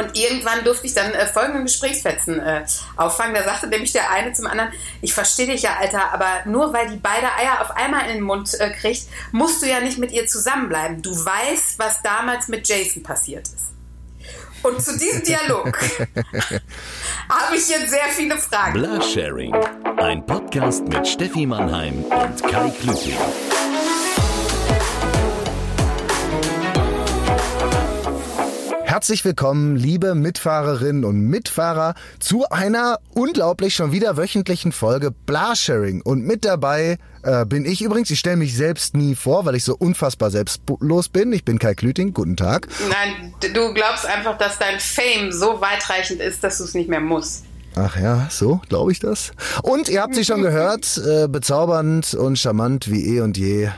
Und irgendwann durfte ich dann äh, folgenden Gesprächsfetzen äh, auffangen. Da sagte nämlich der eine zum anderen, ich verstehe dich ja, Alter, aber nur weil die beide Eier auf einmal in den Mund äh, kriegt, musst du ja nicht mit ihr zusammenbleiben. Du weißt, was damals mit Jason passiert ist. Und zu diesem Dialog habe ich jetzt sehr viele Fragen. Blasharing, ein Podcast mit Steffi Mannheim und Kai Klüting. Herzlich willkommen, liebe Mitfahrerinnen und Mitfahrer, zu einer unglaublich schon wieder wöchentlichen Folge Blasharing. Und mit dabei äh, bin ich übrigens, ich stelle mich selbst nie vor, weil ich so unfassbar selbstlos bin. Ich bin Kai Klüting, guten Tag. Nein, du glaubst einfach, dass dein Fame so weitreichend ist, dass du es nicht mehr musst. Ach ja, so glaube ich das. Und ihr habt sie schon gehört, äh, bezaubernd und charmant wie eh und je.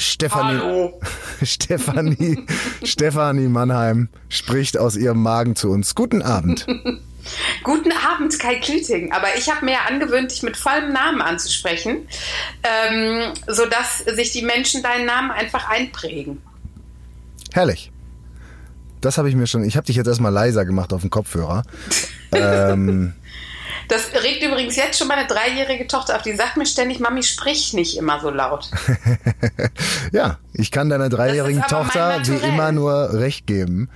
Stefanie, Hallo. Stefanie, Stefanie Mannheim spricht aus ihrem Magen zu uns. Guten Abend. Guten Abend, Kai Klüting. Aber ich habe mir ja angewöhnt, dich mit vollem Namen anzusprechen, ähm, sodass sich die Menschen deinen Namen einfach einprägen. Herrlich. Das habe ich mir schon. Ich habe dich jetzt erstmal leiser gemacht auf dem Kopfhörer. ähm, Das regt übrigens jetzt schon meine dreijährige Tochter auf. Die sagt mir ständig, Mami, sprich nicht immer so laut. ja, ich kann deiner dreijährigen Tochter wie immer nur recht geben.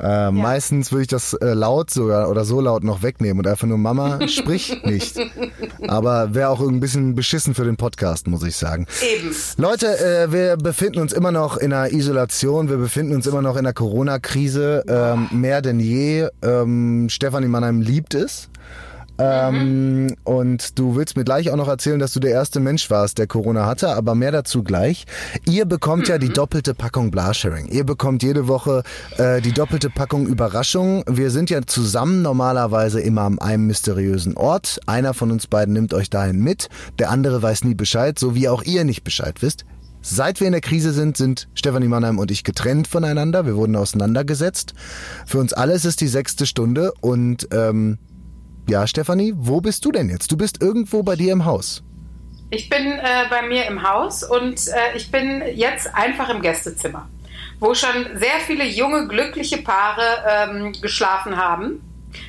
Äh, Meistens würde ich das äh, laut sogar oder so laut noch wegnehmen und einfach nur Mama, sprich nicht. Aber wäre auch ein bisschen beschissen für den Podcast, muss ich sagen. Eben. Leute, äh, wir befinden uns immer noch in einer Isolation, wir befinden uns immer noch in einer Corona-Krise, ähm, mehr denn je. Ähm, Stefanie Mannheim liebt es. Ähm, und du willst mir gleich auch noch erzählen, dass du der erste Mensch warst, der Corona hatte, aber mehr dazu gleich. Ihr bekommt ja die doppelte Packung Blasharing. Ihr bekommt jede Woche äh, die doppelte Packung Überraschung. Wir sind ja zusammen normalerweise immer an einem mysteriösen Ort. Einer von uns beiden nimmt euch dahin mit, der andere weiß nie Bescheid, so wie auch ihr nicht Bescheid wisst. Seit wir in der Krise sind, sind Stefanie Mannheim und ich getrennt voneinander. Wir wurden auseinandergesetzt. Für uns alle ist es die sechste Stunde und ähm, ja, Stefanie, wo bist du denn jetzt? Du bist irgendwo bei dir im Haus. Ich bin äh, bei mir im Haus und äh, ich bin jetzt einfach im Gästezimmer, wo schon sehr viele junge, glückliche Paare ähm, geschlafen haben.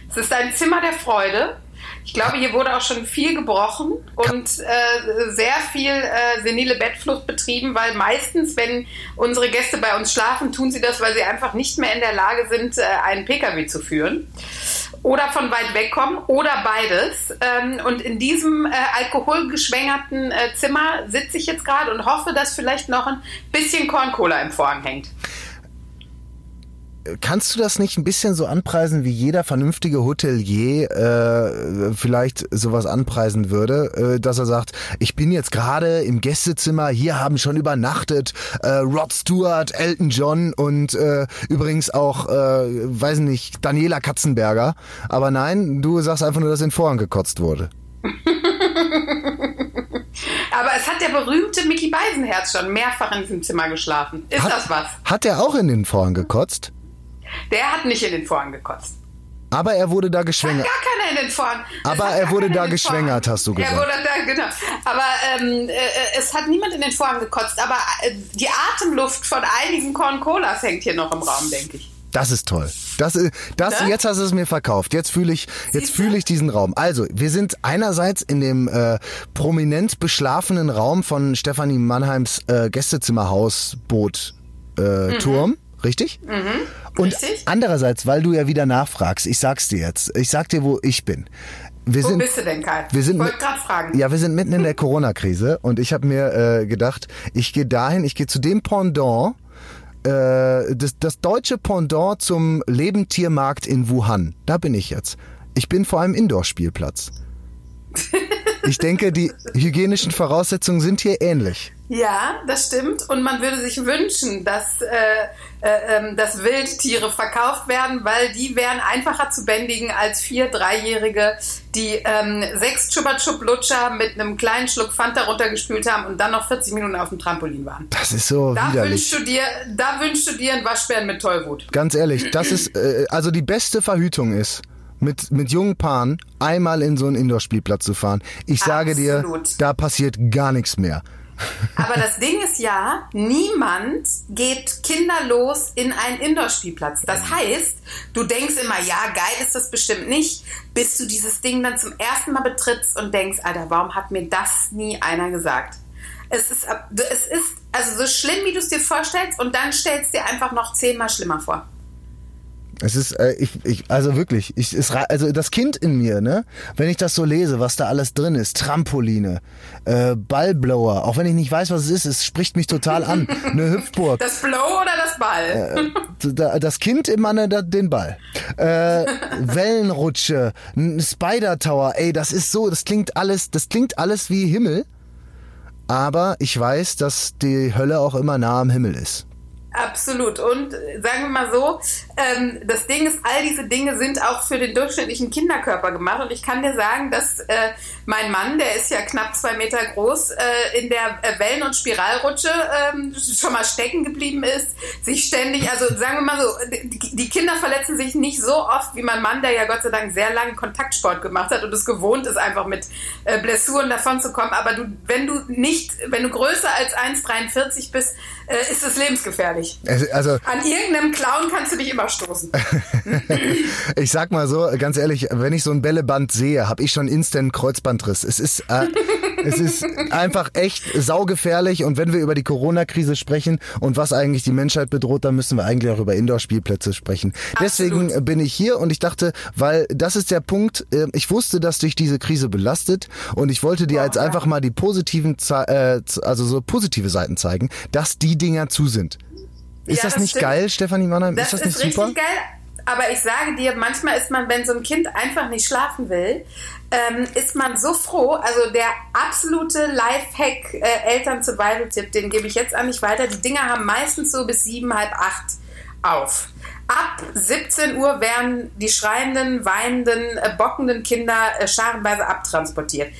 Es ist ein Zimmer der Freude. Ich glaube, hier wurde auch schon viel gebrochen und äh, sehr viel äh, senile Bettflucht betrieben, weil meistens, wenn unsere Gäste bei uns schlafen, tun sie das, weil sie einfach nicht mehr in der Lage sind, äh, einen Pkw zu führen oder von weit weg kommen oder beides. Ähm, und in diesem äh, alkoholgeschwängerten äh, Zimmer sitze ich jetzt gerade und hoffe, dass vielleicht noch ein bisschen Korncola im Vorhang hängt. Kannst du das nicht ein bisschen so anpreisen, wie jeder vernünftige Hotelier äh, vielleicht sowas anpreisen würde, äh, dass er sagt, ich bin jetzt gerade im Gästezimmer, hier haben schon übernachtet äh, Rod Stewart, Elton John und äh, übrigens auch, äh, weiß nicht, Daniela Katzenberger. Aber nein, du sagst einfach nur, dass in Vorhang gekotzt wurde. Aber es hat der berühmte Mickey Beisenherz schon mehrfach in diesem Zimmer geschlafen. Ist Hat, das was? Hat er auch in den Vorhang gekotzt? Der hat nicht in den Vorhang gekotzt. Aber er wurde da Hat geschwängert. gar keiner in den Vorhang. Aber hat er wurde da geschwängert, hast du Er gesagt. wurde da, genau. Aber ähm, äh, es hat niemand in den Vorhang gekotzt. Aber äh, die Atemluft von einigen Corn Colas hängt hier noch im Raum, denke ich. Das ist toll. Das, ist- das, Ne? jetzt hast du es mir verkauft. Jetzt fühle ich, jetzt fühle ich diesen Raum. Also, wir sind einerseits in dem äh, prominent beschlafenen Raum von Stefanie Mannheims äh, Gästezimmerhausboot äh, Turm, richtig? Und Mhm. Richtig. andererseits, weil du ja wieder nachfragst, ich sag's dir jetzt. Ich sag dir, wo ich bin. Wir Wo sind, bist du denn, Kai? wir sind ich wollte gerade fragen. ja, wir sind mitten in der Corona-Krise und ich habe mir äh, gedacht, ich gehe dahin, ich gehe zu dem Pendant, äh, das, das deutsche Pendant zum Lebendtiermarkt in Wuhan. Da bin ich jetzt. Ich bin vor einem Indoor-Spielplatz. Ich denke, die hygienischen Voraussetzungen sind hier ähnlich. Ja, das stimmt. Und man würde sich wünschen, dass, äh, äh, ähm, dass Wildtiere verkauft werden, weil die wären einfacher zu bändigen als vier Dreijährige, die ähm, sechs Chupa Chup Lutscher mit einem kleinen Schluck Fanta runtergespült haben und dann noch 40 Minuten auf dem Trampolin waren. Das ist so Da widerlich. wünschst, du dir, da wünschst du dir einen Waschbären mit Tollwut. Ganz ehrlich, das ist, äh, also die beste Verhütung ist, mit, mit jungen Paaren einmal in so einen Indoor-Spielplatz zu fahren. Ich sage dir, Absolut. da passiert gar nichts mehr. Aber das Ding ist ja, niemand geht kinderlos in einen Indoor-Spielplatz. Das heißt, du denkst immer, ja, geil ist das bestimmt nicht, bis du dieses Ding dann zum ersten Mal betrittst und denkst, Alter, warum hat mir das nie einer gesagt? Es ist, es ist also so schlimm, wie du es dir vorstellst, und dann stellst du dir einfach noch zehnmal schlimmer vor. Es ist, äh, ich, ich, also wirklich, ich, es, also das Kind in mir, ne, wenn ich das so lese, was da alles drin ist, Trampoline, äh, Ballblower, auch wenn ich nicht weiß, was es ist, es spricht mich total an. Eine Hüpfburg. Das Blow oder das Ball? Äh, das Kind im Manne den Ball. Äh, Wellenrutsche, ein Spider Tower, ey, das ist so, das klingt alles, das klingt alles wie Himmel. Aber ich weiß, dass die Hölle auch immer nah am Himmel ist. Absolut. Und äh, sagen wir mal so, ähm, das Ding ist, all diese Dinge sind auch für den durchschnittlichen Kinderkörper gemacht. Und ich kann dir sagen, dass äh, mein Mann, der ist ja knapp zwei Meter groß, äh, in der äh, Wellen- und Spiralrutsche ähm, schon mal stecken geblieben ist, sich ständig, also sagen wir mal so, die, die, Kinder verletzen sich nicht so oft wie mein Mann, der ja Gott sei Dank sehr lange Kontaktsport gemacht hat und es gewohnt ist, einfach mit äh, Blessuren davon zu kommen. Aber du, wenn du nicht, wenn du größer als 1,43 bist, äh, ist es lebensgefährlich. Also, An irgendeinem Clown kannst du dich immer stoßen. ich sag mal so, ganz ehrlich, wenn ich so ein Bälleband sehe, habe ich schon instant Kreuzbandriss. Es ist, äh, es ist einfach echt saugefährlich und wenn wir über die Corona-Krise sprechen und was eigentlich die Menschheit bedroht, dann müssen wir eigentlich auch über Indoor-Spielplätze sprechen. Absolut. Deswegen bin ich hier und ich dachte, weil das ist der Punkt, äh, ich wusste, dass dich diese Krise belastet und ich wollte dir oh, jetzt ja. einfach mal die positiven, äh, also so positive Seiten zeigen, dass die Dinger zu sind. Ist ja, das, das, nicht stimmt. geil, Stefanie Mannheim? Das ist das nicht ist super? Richtig geil. Aber ich sage dir, manchmal ist man, wenn so ein Kind einfach nicht schlafen will, ähm, ist man so froh. Also der absolute Lifehack äh, Eltern-Survival-Tipp, den gebe ich jetzt an mich weiter. Die Dinger haben meistens so bis sieben, halb acht auf. Ab 17 Uhr werden die schreienden, weinenden, äh, bockenden Kinder äh, scharenweise abtransportiert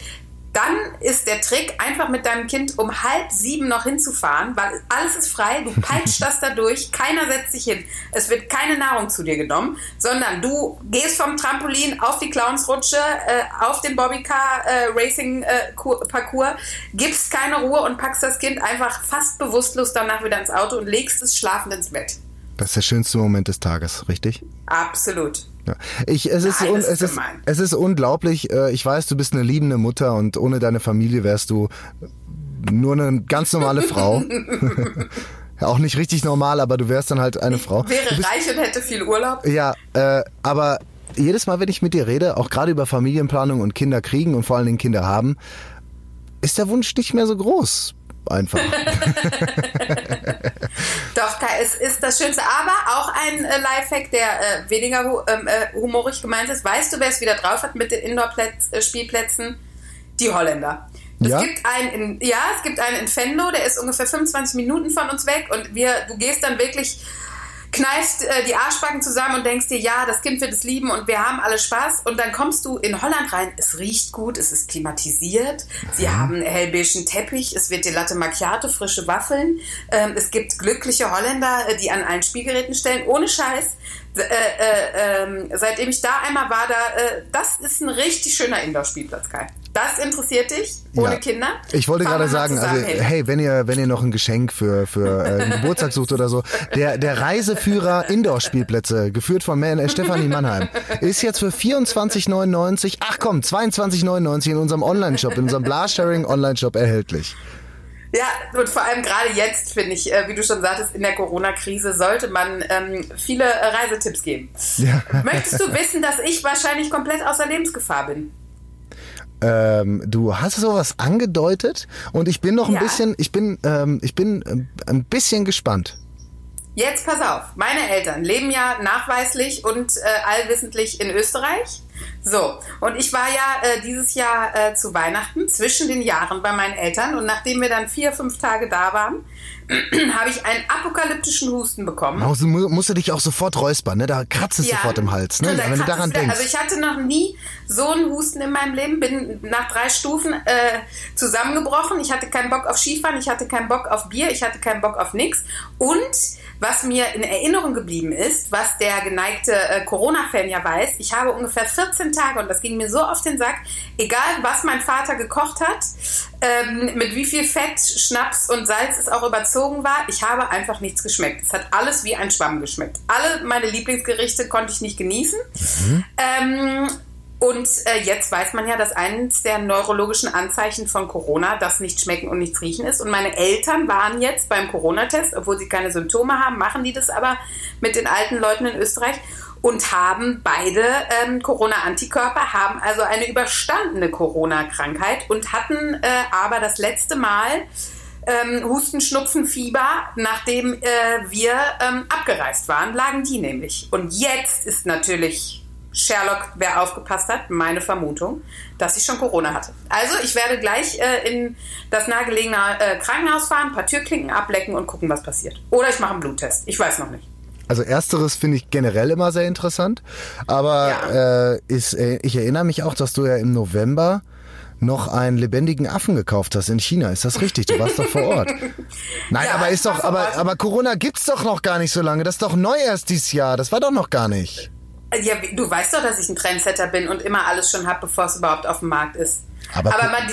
dann ist der Trick, einfach mit deinem Kind um halb sieben noch hinzufahren, weil alles ist frei, du peitscht das da durch, keiner setzt sich hin. Es wird keine Nahrung zu dir genommen, sondern du gehst vom Trampolin auf die Clownsrutsche, äh, auf den Bobbycar äh, Racing äh, Parcours, gibst keine Ruhe und packst das Kind einfach fast bewusstlos danach wieder ins Auto und legst es schlafend ins Bett. Das ist der schönste Moment des Tages, richtig? Absolut. Ja. Ich, es, ist Nein, un, es, ist, es ist unglaublich. Äh, ich weiß, du bist eine liebende Mutter und ohne deine Familie wärst du nur eine ganz normale Frau. Auch nicht richtig normal, aber du wärst dann halt eine ich Frau. Wäre bist, reich und hätte viel Urlaub. Ja, äh, aber jedes Mal, wenn ich mit dir rede, auch gerade über Familienplanung und Kinder kriegen und vor allen Dingen Kinder haben, ist der Wunsch nicht mehr so groß einfach. Doch, es ist das Schönste. Aber auch ein äh, Lifehack, der äh, weniger ähm, äh, humorig gemeint ist. Weißt du, wer es wieder drauf hat mit den Indoor-Spielplätzen? Die Holländer. Es ja? gibt einen in, ja, es gibt einen in Fenlo, der ist ungefähr 25 Minuten von uns weg und wir, du gehst dann wirklich kneifst äh, die Arschbacken zusammen und denkst dir, ja, das Kind wird es lieben und wir haben alle Spaß. Und dann kommst du in Holland rein, es riecht gut, es ist klimatisiert, sie mhm. haben hellbeigen Teppich, es wird die Latte Macchiato, frische Waffeln. Ähm, es gibt glückliche Holländer, äh, die an allen Spielgeräten stellen, ohne Scheiß. Äh, äh, ähm, seitdem ich da einmal war, da, äh, das ist ein richtig schöner Indoor-Spielplatz, Kai. Das interessiert dich ohne ja. Kinder? Ich wollte gerade sagen, also hey, wenn ihr wenn ihr noch ein Geschenk für für äh, einen Geburtstag sucht oder so, der der Reiseführer Indoor-Spielplätze, geführt von Man, äh, Stefanie Mannheim, ist jetzt für 24,99, ach komm, 22,99 in unserem Online-Shop, in unserem Blarsharing Online-Shop erhältlich. Ja, und vor allem gerade jetzt, finde ich, äh, wie du schon sagtest, in der Corona-Krise sollte man ähm, viele äh, Reisetipps geben. Ja. Möchtest du wissen, dass ich wahrscheinlich komplett außer Lebensgefahr bin? Ähm, du hast sowas angedeutet und ich bin noch ein ja. bisschen, ich bin, ähm, ich bin äh, ein bisschen gespannt. Jetzt pass auf, meine Eltern leben ja nachweislich und äh, allwissentlich in Österreich. So, und ich war ja äh, dieses Jahr äh, zu Weihnachten zwischen den Jahren bei meinen Eltern und nachdem wir dann vier, fünf Tage da waren, habe ich einen apokalyptischen Husten bekommen. Also musst du dich auch sofort räuspern, ne? Da kratzt es ja, sofort im Hals, ne? Wenn du daran denkst. Also ich hatte noch nie so einen Husten in meinem Leben, bin nach drei Stufen äh, zusammengebrochen. Ich hatte keinen Bock auf Skifahren, ich hatte keinen Bock auf Bier, ich hatte keinen Bock auf nichts. Und was mir in Erinnerung geblieben ist, was der geneigte äh, Corona-Fan ja weiß, ich habe ungefähr 14 Tage, und das ging mir so auf den Sack, egal was mein Vater gekocht hat, ähm, mit wie viel Fett, Schnaps und Salz es auch überzogen war, ich habe einfach nichts geschmeckt. Es hat alles wie ein Schwamm geschmeckt. Alle meine Lieblingsgerichte konnte ich nicht genießen. Ähm, und äh, jetzt weiß man ja, dass eines der neurologischen Anzeichen von Corona das nicht schmecken und nichts riechen ist. Und meine Eltern waren jetzt beim Corona-Test, obwohl sie keine Symptome haben, machen die das aber mit den alten Leuten in Österreich und haben beide ähm, Corona-Antikörper, haben also eine überstandene Corona-Krankheit und hatten äh, aber das letzte Mal ähm, Husten, Schnupfen, Fieber, nachdem äh, wir ähm, abgereist waren, lagen die nämlich. Und jetzt ist natürlich Sherlock, wer aufgepasst hat, meine Vermutung, dass ich schon Corona hatte. Also ich werde gleich äh, in das nahegelegene äh, Krankenhaus fahren, ein paar Türklinken ablecken und gucken, was passiert. Oder ich mache einen Bluttest. Ich weiß noch nicht. Also ersteres finde ich generell immer sehr interessant, aber Ja. äh, ist, äh, ich erinnere mich auch, dass du ja im November noch einen lebendigen Affen gekauft hast in China. Ist das richtig? Du warst doch vor Ort. Nein, Ja, aber ist doch, aber, aber Corona gibt's doch noch gar nicht so lange. Das ist doch neu erst dieses Jahr. Das war doch noch gar nicht. Äh, Ja, du weißt doch, dass ich ein Trendsetter bin und immer alles schon habe, bevor es überhaupt auf dem Markt ist. Aber Aber, man,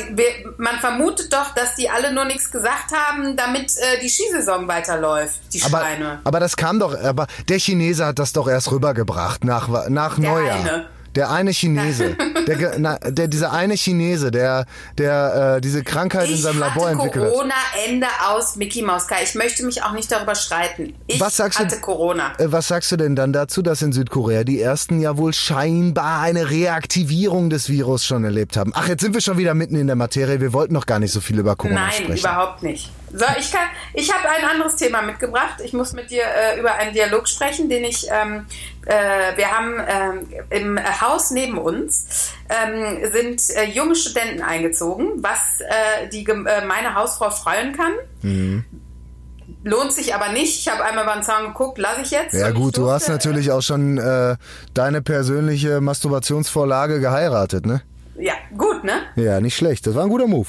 man vermutet doch, dass die alle nur nichts gesagt haben, damit äh, die Skisaison weiterläuft, die Aber, Schweine. aber das kam doch, aber der Chinese hat das doch erst rübergebracht nach, nach Der Neujahr. eine. Der eine Chinese, der, na, der, dieser eine Chinese, der, der äh, diese Krankheit in Ich seinem Labor entwickelt hat. Corona Ende aus Mickey Mouse Kai. Ich möchte mich auch nicht darüber streiten. Ich Was sagst du- hatte Corona. Äh, Was sagst du denn dann dazu, dass in Südkorea die ersten ja wohl scheinbar eine Reaktivierung des Virus schon erlebt haben? Ach, jetzt sind wir schon wieder mitten in der Materie. Wir wollten noch gar nicht so viel über Corona Nein, sprechen. überhaupt nicht. So, ich kann, ich habe ein anderes Thema mitgebracht. Ich muss mit dir äh, über einen Dialog sprechen, den ich, ähm, äh, wir haben ähm, im Haus neben uns ähm, sind äh, junge Studenten eingezogen, was äh, die äh, meine Hausfrau freuen kann. Mhm. Lohnt sich aber nicht. Ich habe einmal über den Zaun geguckt, lasse ich jetzt. Ja gut, du hast durfte, natürlich auch schon äh, deine persönliche Masturbationsvorlage geheiratet, ne? Ja, gut, ne? Ja, nicht schlecht. Das war ein guter Move.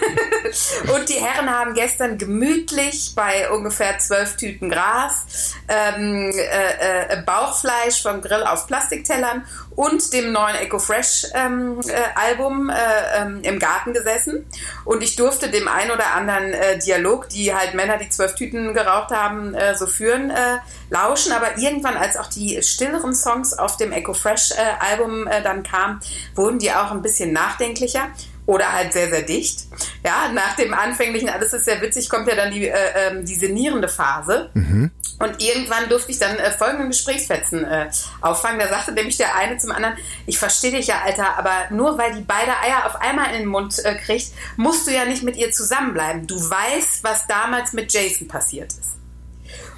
Und die Herren haben gestern gemütlich bei ungefähr zwölf Tüten Gras, ähm, äh, äh, Bauchfleisch vom Grill auf Plastiktellern und dem neuen EcoFresh ähm, äh, Album äh, ähm, im Garten gesessen. Und ich durfte dem ein oder anderen äh, Dialog, die halt Männer, die zwölf Tüten geraucht haben, äh, so führen, äh, lauschen. Aber irgendwann, als auch die stilleren Songs auf dem EcoFresh äh, Album dann kamen, wurden die auch ein bisschen nachdenklicher oder halt sehr, sehr dicht. Ja, nach dem anfänglichen, alles ist sehr witzig, kommt ja dann die, äh, ähm, die senierende Phase. Und irgendwann durfte ich dann äh, folgenden Gesprächsfetzen äh, auffangen. Da sagte nämlich der eine zum anderen, ich verstehe dich ja, Alter, aber nur weil die beide Eier auf einmal in den Mund äh, kriegt, musst du ja nicht mit ihr zusammenbleiben. Du weißt, was damals mit Jason passiert ist.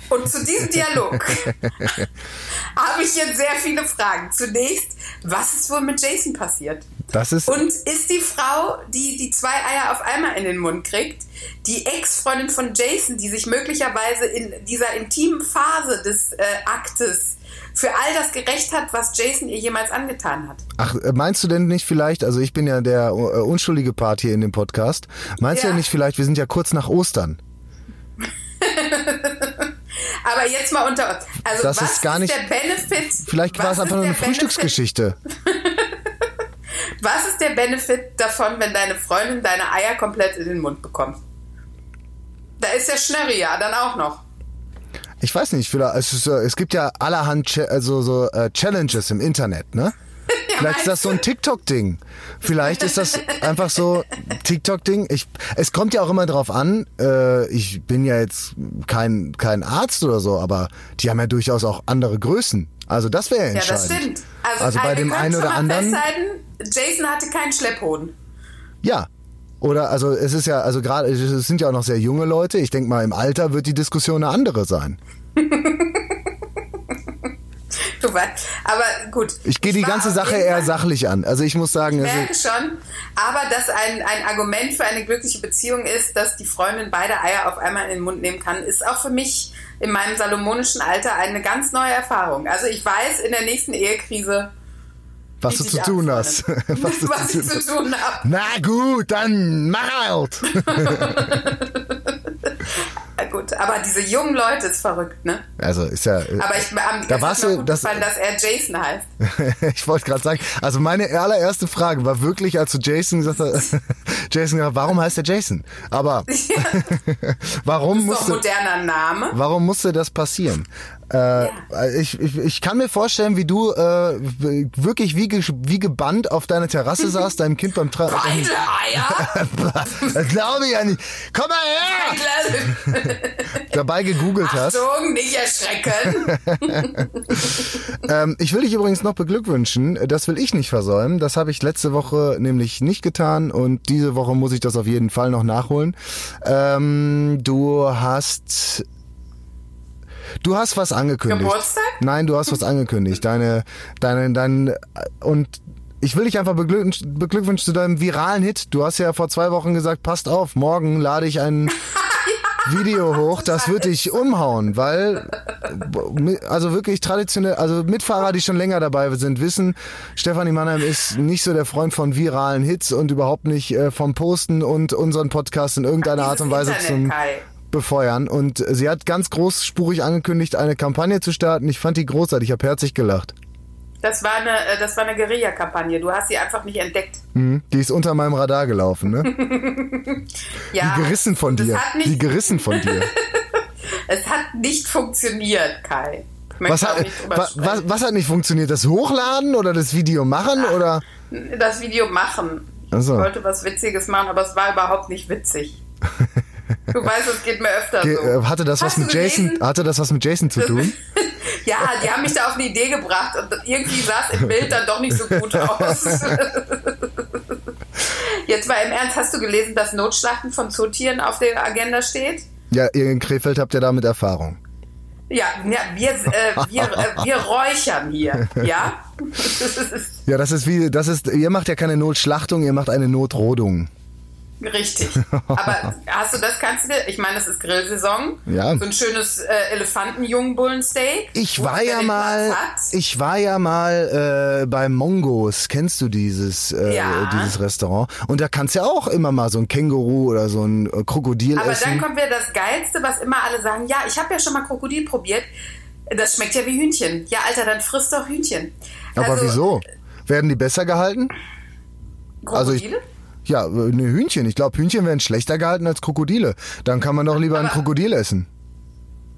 Und zu diesem Dialog habe ich jetzt sehr viele Fragen. Zunächst, was ist wohl mit Jason passiert? Das ist Und ist die Frau, die die zwei Eier auf einmal in den Mund kriegt, die Ex-Freundin von Jason, die sich möglicherweise in dieser intimen Phase des äh, Aktes für all das gerecht hat, was Jason ihr jemals angetan hat? Ach, äh, meinst du denn nicht vielleicht, also ich bin ja der äh, unschuldige Part hier in dem Podcast, meinst du Ja. ja nicht vielleicht, wir sind ja kurz nach Ostern. Aber jetzt mal unter uns. Also Das was ist gar nicht- der Benefit? Vielleicht war es einfach nur eine Frühstücksgeschichte. Was ist der Benefit davon, wenn deine Freundin deine Eier komplett in den Mund bekommt? Da ist ja dann auch noch. Ich weiß nicht, es, ist, äh, es gibt ja allerhand Cha also so äh, Challenges im Internet, ne? Vielleicht ist das so ein TikTok-Ding. Vielleicht ist das einfach so TikTok-Ding. Ich, es kommt ja auch immer drauf an. Äh, ich bin ja jetzt kein kein Arzt oder so, aber die haben ja durchaus auch andere Größen. Also das wäre ja Ja, das entscheidend. stimmt. Also, Also bei dem einen oder anderen- Festhalten, Jason hatte keinen Schlepphoden. Ja. Oder also es ist ja also gerade es sind ja auch noch sehr junge Leute. Ich denke mal im Alter wird die Diskussion eine andere sein. Weißt. Aber gut. Ich gehe die ganze Sache eher sachlich an. Also ich muss sagen, Ich also, merke schon, aber dass ein, ein Argument für eine glückliche Beziehung ist, dass die Freundin beide Eier auf einmal in den Mund nehmen kann, ist auch für mich in meinem salomonischen Alter eine ganz neue Erfahrung. Also ich weiß in der nächsten Ehekrise, was du zu tun hast. Was du was zu tun zu tun habe. Na gut, dann mach halt. Ja, gut, aber diese jungen Leute ist verrückt, ne? Also ist ja. Aber ich, am, Da warst ist du- das- gefallen, dass er Jason heißt. ich wollte gerade sagen, also meine allererste Frage war wirklich, als du Jason gesagt hast, Jason, warum heißt der Jason? Aber warum Ist doch musste, moderner Name. warum musste das passieren? Äh, ich, ich, ich kann mir vorstellen, wie du äh, wirklich wie, ge- wie gebannt auf deiner Terrasse saßt, deinem Kind beim Tra Beide Eier. Das glaube ich ja nicht. Komm mal her! Dabei gegoogelt hast. Achtung, nicht erschrecken. Ähm, ich will dich übrigens noch beglückwünschen. Das will ich nicht versäumen. Das habe ich letzte Woche nämlich nicht getan und diese Woche muss ich das auf jeden Fall noch nachholen. Ähm, du hast Du hast was angekündigt. Geburtstag? Nein, du hast was angekündigt. Deine, deine, dein und ich will dich einfach beglückwünschen, beglückwünschen zu deinem viralen Hit. Du hast ja vor zwei Wochen gesagt, passt auf, morgen lade ich ein Video hoch, das wird dich umhauen, weil also wirklich traditionell, also Mitfahrer, die schon länger dabei sind, wissen, Stefanie Mannheim ist nicht so der Freund von viralen Hits und überhaupt nicht äh, vom Posten und unseren Podcast in irgendeiner Art und Weise Internet, zum Kai. Befeuern. Und sie hat ganz großspurig angekündigt, eine Kampagne zu starten. Ich fand die großartig, ich habe herzlich gelacht. Das war eine, äh, das war eine Guerilla-Kampagne. Du hast sie einfach nicht entdeckt. Mhm. Die ist unter meinem Radar gelaufen, ne? Ja, Wie gerissen von dir. Nicht, gerissen von dir. es hat nicht funktioniert, Kai. Was hat, nicht drüber wa, sprechen. was, was hat nicht funktioniert? Das Hochladen oder das Video machen oder? das Video machen. Ach so. Ich wollte was Witziges machen, aber es war überhaupt nicht witzig. Du weißt, es geht mir öfter Ge- so. äh, Hatte das was Hast mit Jason? gelesen? Hatte das was mit Jason zu tun? Ja, die haben mich da auf eine Idee gebracht und irgendwie sah es im Bild dann doch nicht so gut aus. Jetzt mal im Ernst, hast du gelesen, dass Notschlachten von Zootieren auf der Agenda steht? Ja, ihr in Krefeld habt ihr damit Erfahrung. Ja, ja wir, äh, wir, äh, wir räuchern hier, ja? Ja, das ist wie, das ist, ihr macht ja keine Notschlachtung, ihr macht eine Notrodung. Richtig. Aber hast du das, kannst du dir, ich meine, es ist Grillsaison. Ja. So ein schönes äh, Elefantenjungbullensteak. Ich war ja mal, ich war ja mal äh, bei Mongos. Kennst du dieses äh, Ja. dieses Restaurant? Und da kannst du ja auch immer mal so ein Känguru oder so ein äh, Krokodil Aber essen. dann kommt wieder das Geilste, was immer alle sagen, ja, ich habe ja schon mal Krokodil probiert. Das schmeckt ja wie Hühnchen. Ja, Alter, dann frisst doch Hühnchen. Aber Also, wieso? Werden die besser gehalten? Also ich- Krokodile? Ja, ne Hühnchen. Ich glaube, Hühnchen werden schlechter gehalten als Krokodile. Dann kann man doch lieber ein Aber- Krokodil essen.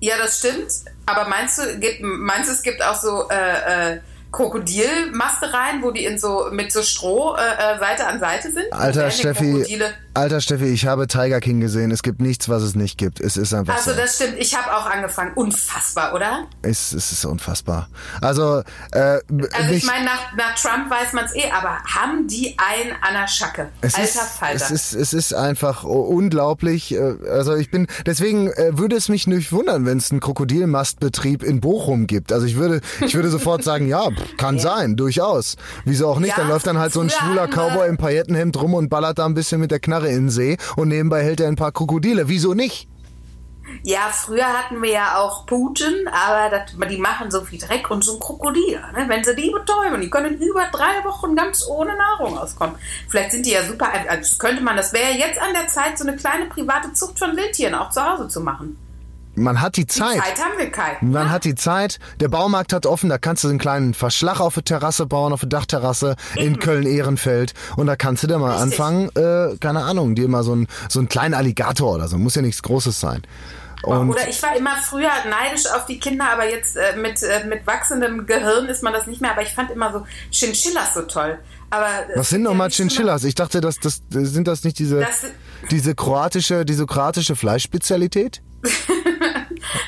ja, das stimmt. Aber meinst du, gibt, meinst du, es gibt auch so äh, äh, Krokodilmastereien, wo die in so mit so Stroh äh, äh, Seite an Seite sind? Alter Steffi, Krokodile- alter Steffi, ich habe Tiger King gesehen. Es gibt nichts, was es nicht gibt. Es ist einfach Also so. das stimmt. Ich habe auch angefangen. Unfassbar, oder? Es, es ist unfassbar. Also, äh, Also ich meine, nach, nach Trump weiß man es eh, aber haben die einen an der Schacke? Es Alter ist, Falter. es ist, es ist einfach unglaublich. äh, Also ich bin, deswegen äh, würde es mich nicht wundern, wenn es einen Krokodilmastbetrieb in Bochum gibt. Also ich würde, ich würde sofort sagen, ja, kann sein, durchaus. Wieso auch nicht? Ja, dann läuft dann halt so ein schwuler Cowboy im Paillettenhemd rum und ballert da ein bisschen mit der Knarre in den See und nebenbei hält er ein paar Krokodile. Wieso nicht? Ja, früher hatten wir ja auch Putin, aber das, die machen so viel Dreck und so ein Krokodil. Ne? Wenn sie die betäuben, die können über drei Wochen ganz ohne Nahrung auskommen. Vielleicht sind die ja super. Also könnte man, das wäre jetzt an der Zeit, so eine kleine private Zucht von Wildtieren auch zu Hause zu machen. Man hat die Die Zeit. Zeit haben wir keine. Man hat die Zeit, der Baumarkt hat offen, da kannst du einen kleinen Verschlag auf der Terrasse bauen, auf der Dachterrasse in Köln-Ehrenfeld. Und da kannst du da mal Richtig. anfangen, äh, keine Ahnung, dir mal so, ein, so einen kleinen Alligator oder so, muss ja nichts Großes sein. Und Oder ich war immer früher neidisch auf die Kinder, aber jetzt äh, mit, äh, mit wachsendem Gehirn ist man das nicht mehr. Aber ich fand immer so Chinchillas so toll. Aber äh, was sind ja nochmal Chinchillas? Ich dachte, das, das, sind das nicht diese, Das- diese kroatische, diese kroatische Fleischspezialität?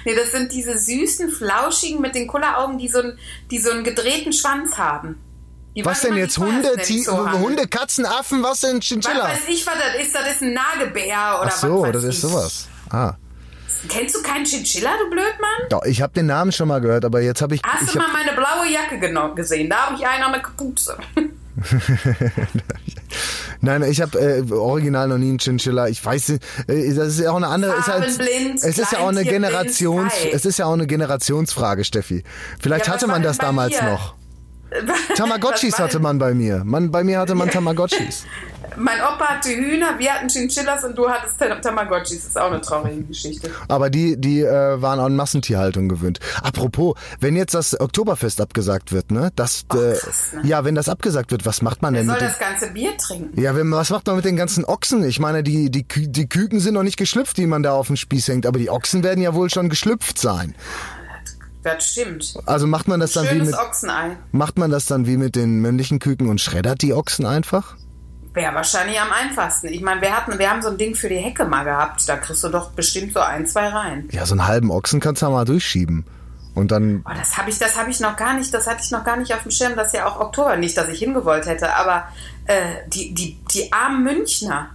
Nee, das sind diese süßen, flauschigen mit den Kulleraugen, die so, einen, die so einen gedrehten Schwanz haben. Die Was denn jetzt? Hunde, Zoohandel. Hunde, Katzen, Affen, was denn Was Chinchilla? weiß ich, was das ist? Das ist ein Nagebär oder Ach so, was das ist ich. sowas. Ah. Kennst du keinen Chinchilla, du Blödmann? Doch, ich habe den Namen schon mal gehört, aber jetzt habe ich, Hast ich du mal meine blaue Jacke gesehen? Da habe ich einen an der Kapuze. Nein, ich habe äh, original noch nie einen Chinchilla. Ich weiß, nicht, äh, das ist ja auch eine andere. Ist halt, es ist ja auch eine Generations, es ist ja auch eine Generationsfrage, Steffi. Vielleicht Ja, hatte man das damals noch. Tamagotchis hatte man bei mir. Man, bei mir hatte man Tamagotchis. Mein Opa hatte Hühner, wir hatten Chinchillas und du hattest Tam- Tamagotchis. Das ist auch eine traurige Geschichte. Aber die, die äh, waren an Massentierhaltung gewöhnt. Apropos, wenn jetzt das Oktoberfest abgesagt wird, ne? Das, äh, krass, ne? Ja, wenn das abgesagt wird, was macht man Wer denn soll mit den, das ganze Bier trinken? Ja, wenn, was macht man mit den ganzen Ochsen? Ich meine, die, die, die Küken sind noch nicht geschlüpft, die man da auf dem Spieß hängt, aber die Ochsen werden ja wohl schon geschlüpft sein. Das stimmt. Also macht man das dann wie Schönes mit, Ochsenei. macht man das dann wie mit den männlichen Küken und schreddert die Ochsen einfach? Wäre wahrscheinlich am einfachsten. Ich meine, wir hatten, wir haben so ein Ding für die Hecke mal gehabt. Da kriegst du doch bestimmt so ein, zwei rein. Ja, so einen halben Ochsen kannst du ja mal durchschieben. Und dann, Boah, das habe ich, das habe ich noch gar nicht, das hatte ich noch gar nicht auf dem Schirm, dass ja auch Oktober, nicht, dass ich hingewollt hätte, aber äh, die, die, die armen Münchner.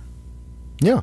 ja.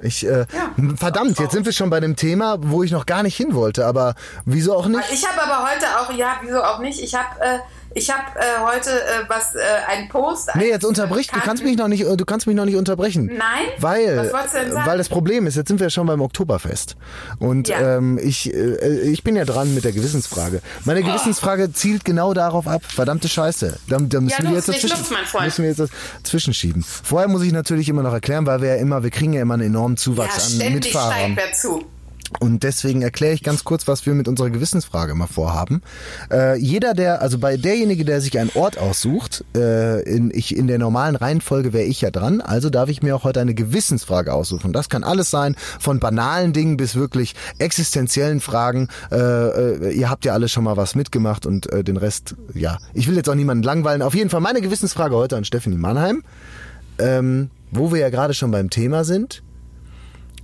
Ich, äh, Ja. verdammt, jetzt sind wir schon bei dem Thema, wo ich noch gar nicht hin wollte, aber wieso auch nicht? Ich habe aber heute auch, ja, wieso auch nicht, ich habe äh, ich habe äh, heute äh, was, äh, ein Post. Nee, jetzt unterbrich, äh, du kannst mich noch nicht, du kannst mich noch nicht unterbrechen. Nein? Weil, weil das Problem ist, jetzt sind wir schon beim Oktoberfest. Und Ja. ähm, ich, äh, ich bin ja dran mit der Gewissensfrage. Meine Gewissensfrage zielt genau darauf ab. Verdammte Scheiße. Da, da müssen, Ja, wir jetzt dazwischen, Luft, müssen wir jetzt dazwischen schieben. Vorher muss ich natürlich immer noch erklären, weil wir ja immer, wir kriegen ja immer einen enormen Ja, Zuwachs an ständig Mitfahrern. steigt wer zu. Und deswegen erkläre ich ganz kurz, was wir mit unserer Gewissensfrage immer vorhaben. Äh, jeder, der, also bei derjenige, der sich einen Ort aussucht, äh, in, ich, in der normalen Reihenfolge wäre ich ja dran, also darf ich mir auch heute eine Gewissensfrage aussuchen. Das kann alles sein, von banalen Dingen bis wirklich existenziellen Fragen. Äh, äh, ihr habt ja alle schon mal was mitgemacht und äh, den Rest, ja. Ich will jetzt auch niemanden langweilen. Auf jeden Fall meine Gewissensfrage heute an Stephanie Mannheim, ähm, wo wir ja gerade schon beim Thema sind.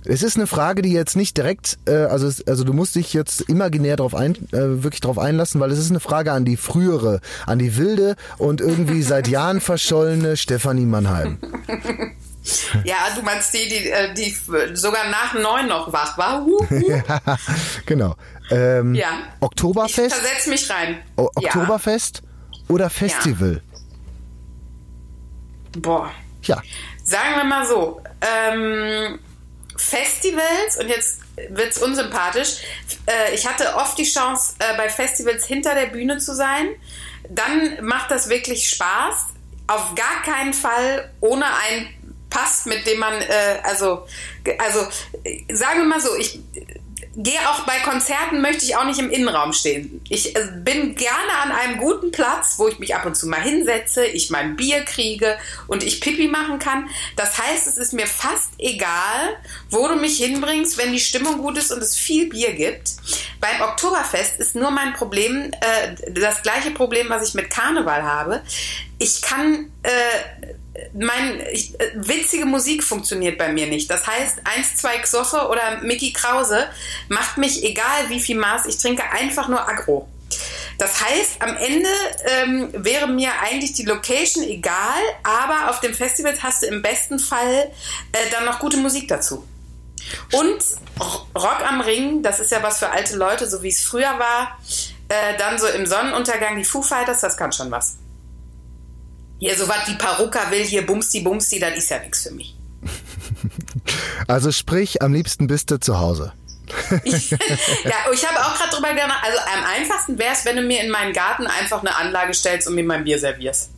Es ist eine Frage, die jetzt nicht direkt, äh, also, also du musst dich jetzt imaginär drauf ein, äh, wirklich drauf einlassen, weil es ist eine Frage an die frühere, an die wilde und irgendwie seit Jahren verschollene Stefanie Mannheim. Ja, du meinst die, die, äh, die sogar nach neun noch wach war. Huh, huh. genau. Ähm, Ja. Ich Oktoberfest, versetz mich rein. O Ja. Oktoberfest oder Festival? Boah. Ja. Sagen wir mal so, ähm, Festivals, und jetzt wird's unsympathisch, äh, ich hatte oft die Chance, äh, bei Festivals hinter der Bühne zu sein. Dann macht das wirklich Spaß. Auf gar keinen Fall ohne einen Pass, mit dem man, äh, also, also, äh, sagen wir mal so, ich gehe auch bei Konzerten, möchte ich auch nicht im Innenraum stehen. Ich äh, bin gerne an einem guten Platz, wo ich mich ab und zu mal hinsetze, ich mein Bier kriege und ich Pipi machen kann. Das heißt, es ist mir fast egal, wo du mich hinbringst, wenn die Stimmung gut ist und es viel Bier gibt. Beim Oktoberfest ist nur mein Problem, äh, das gleiche Problem, was ich mit Karneval habe. Ich kann äh, mein, ich, äh, witzige Musik funktioniert bei mir nicht. Das heißt, 1, 2 Xoffe oder Mickey Krause macht mich, egal wie viel Maß ich trinke, einfach nur aggro. Das heißt, am Ende ähm, wäre mir eigentlich die Location egal, aber auf dem Festival hast du im besten Fall äh, dann noch gute Musik dazu. Und Rock am Ring, das ist ja was für alte Leute, so wie es früher war. Äh, dann so im Sonnenuntergang die Foo Fighters, das kann schon was. Hier so was wie Paruka will, hier Bumsti Bumsti, das ist ja nichts für mich. Also sprich, am liebsten bist du zu Hause. ja, ich habe auch gerade drüber gedacht, also am einfachsten wäre es, wenn du mir in meinen Garten einfach eine Anlage stellst und mir mein Bier servierst.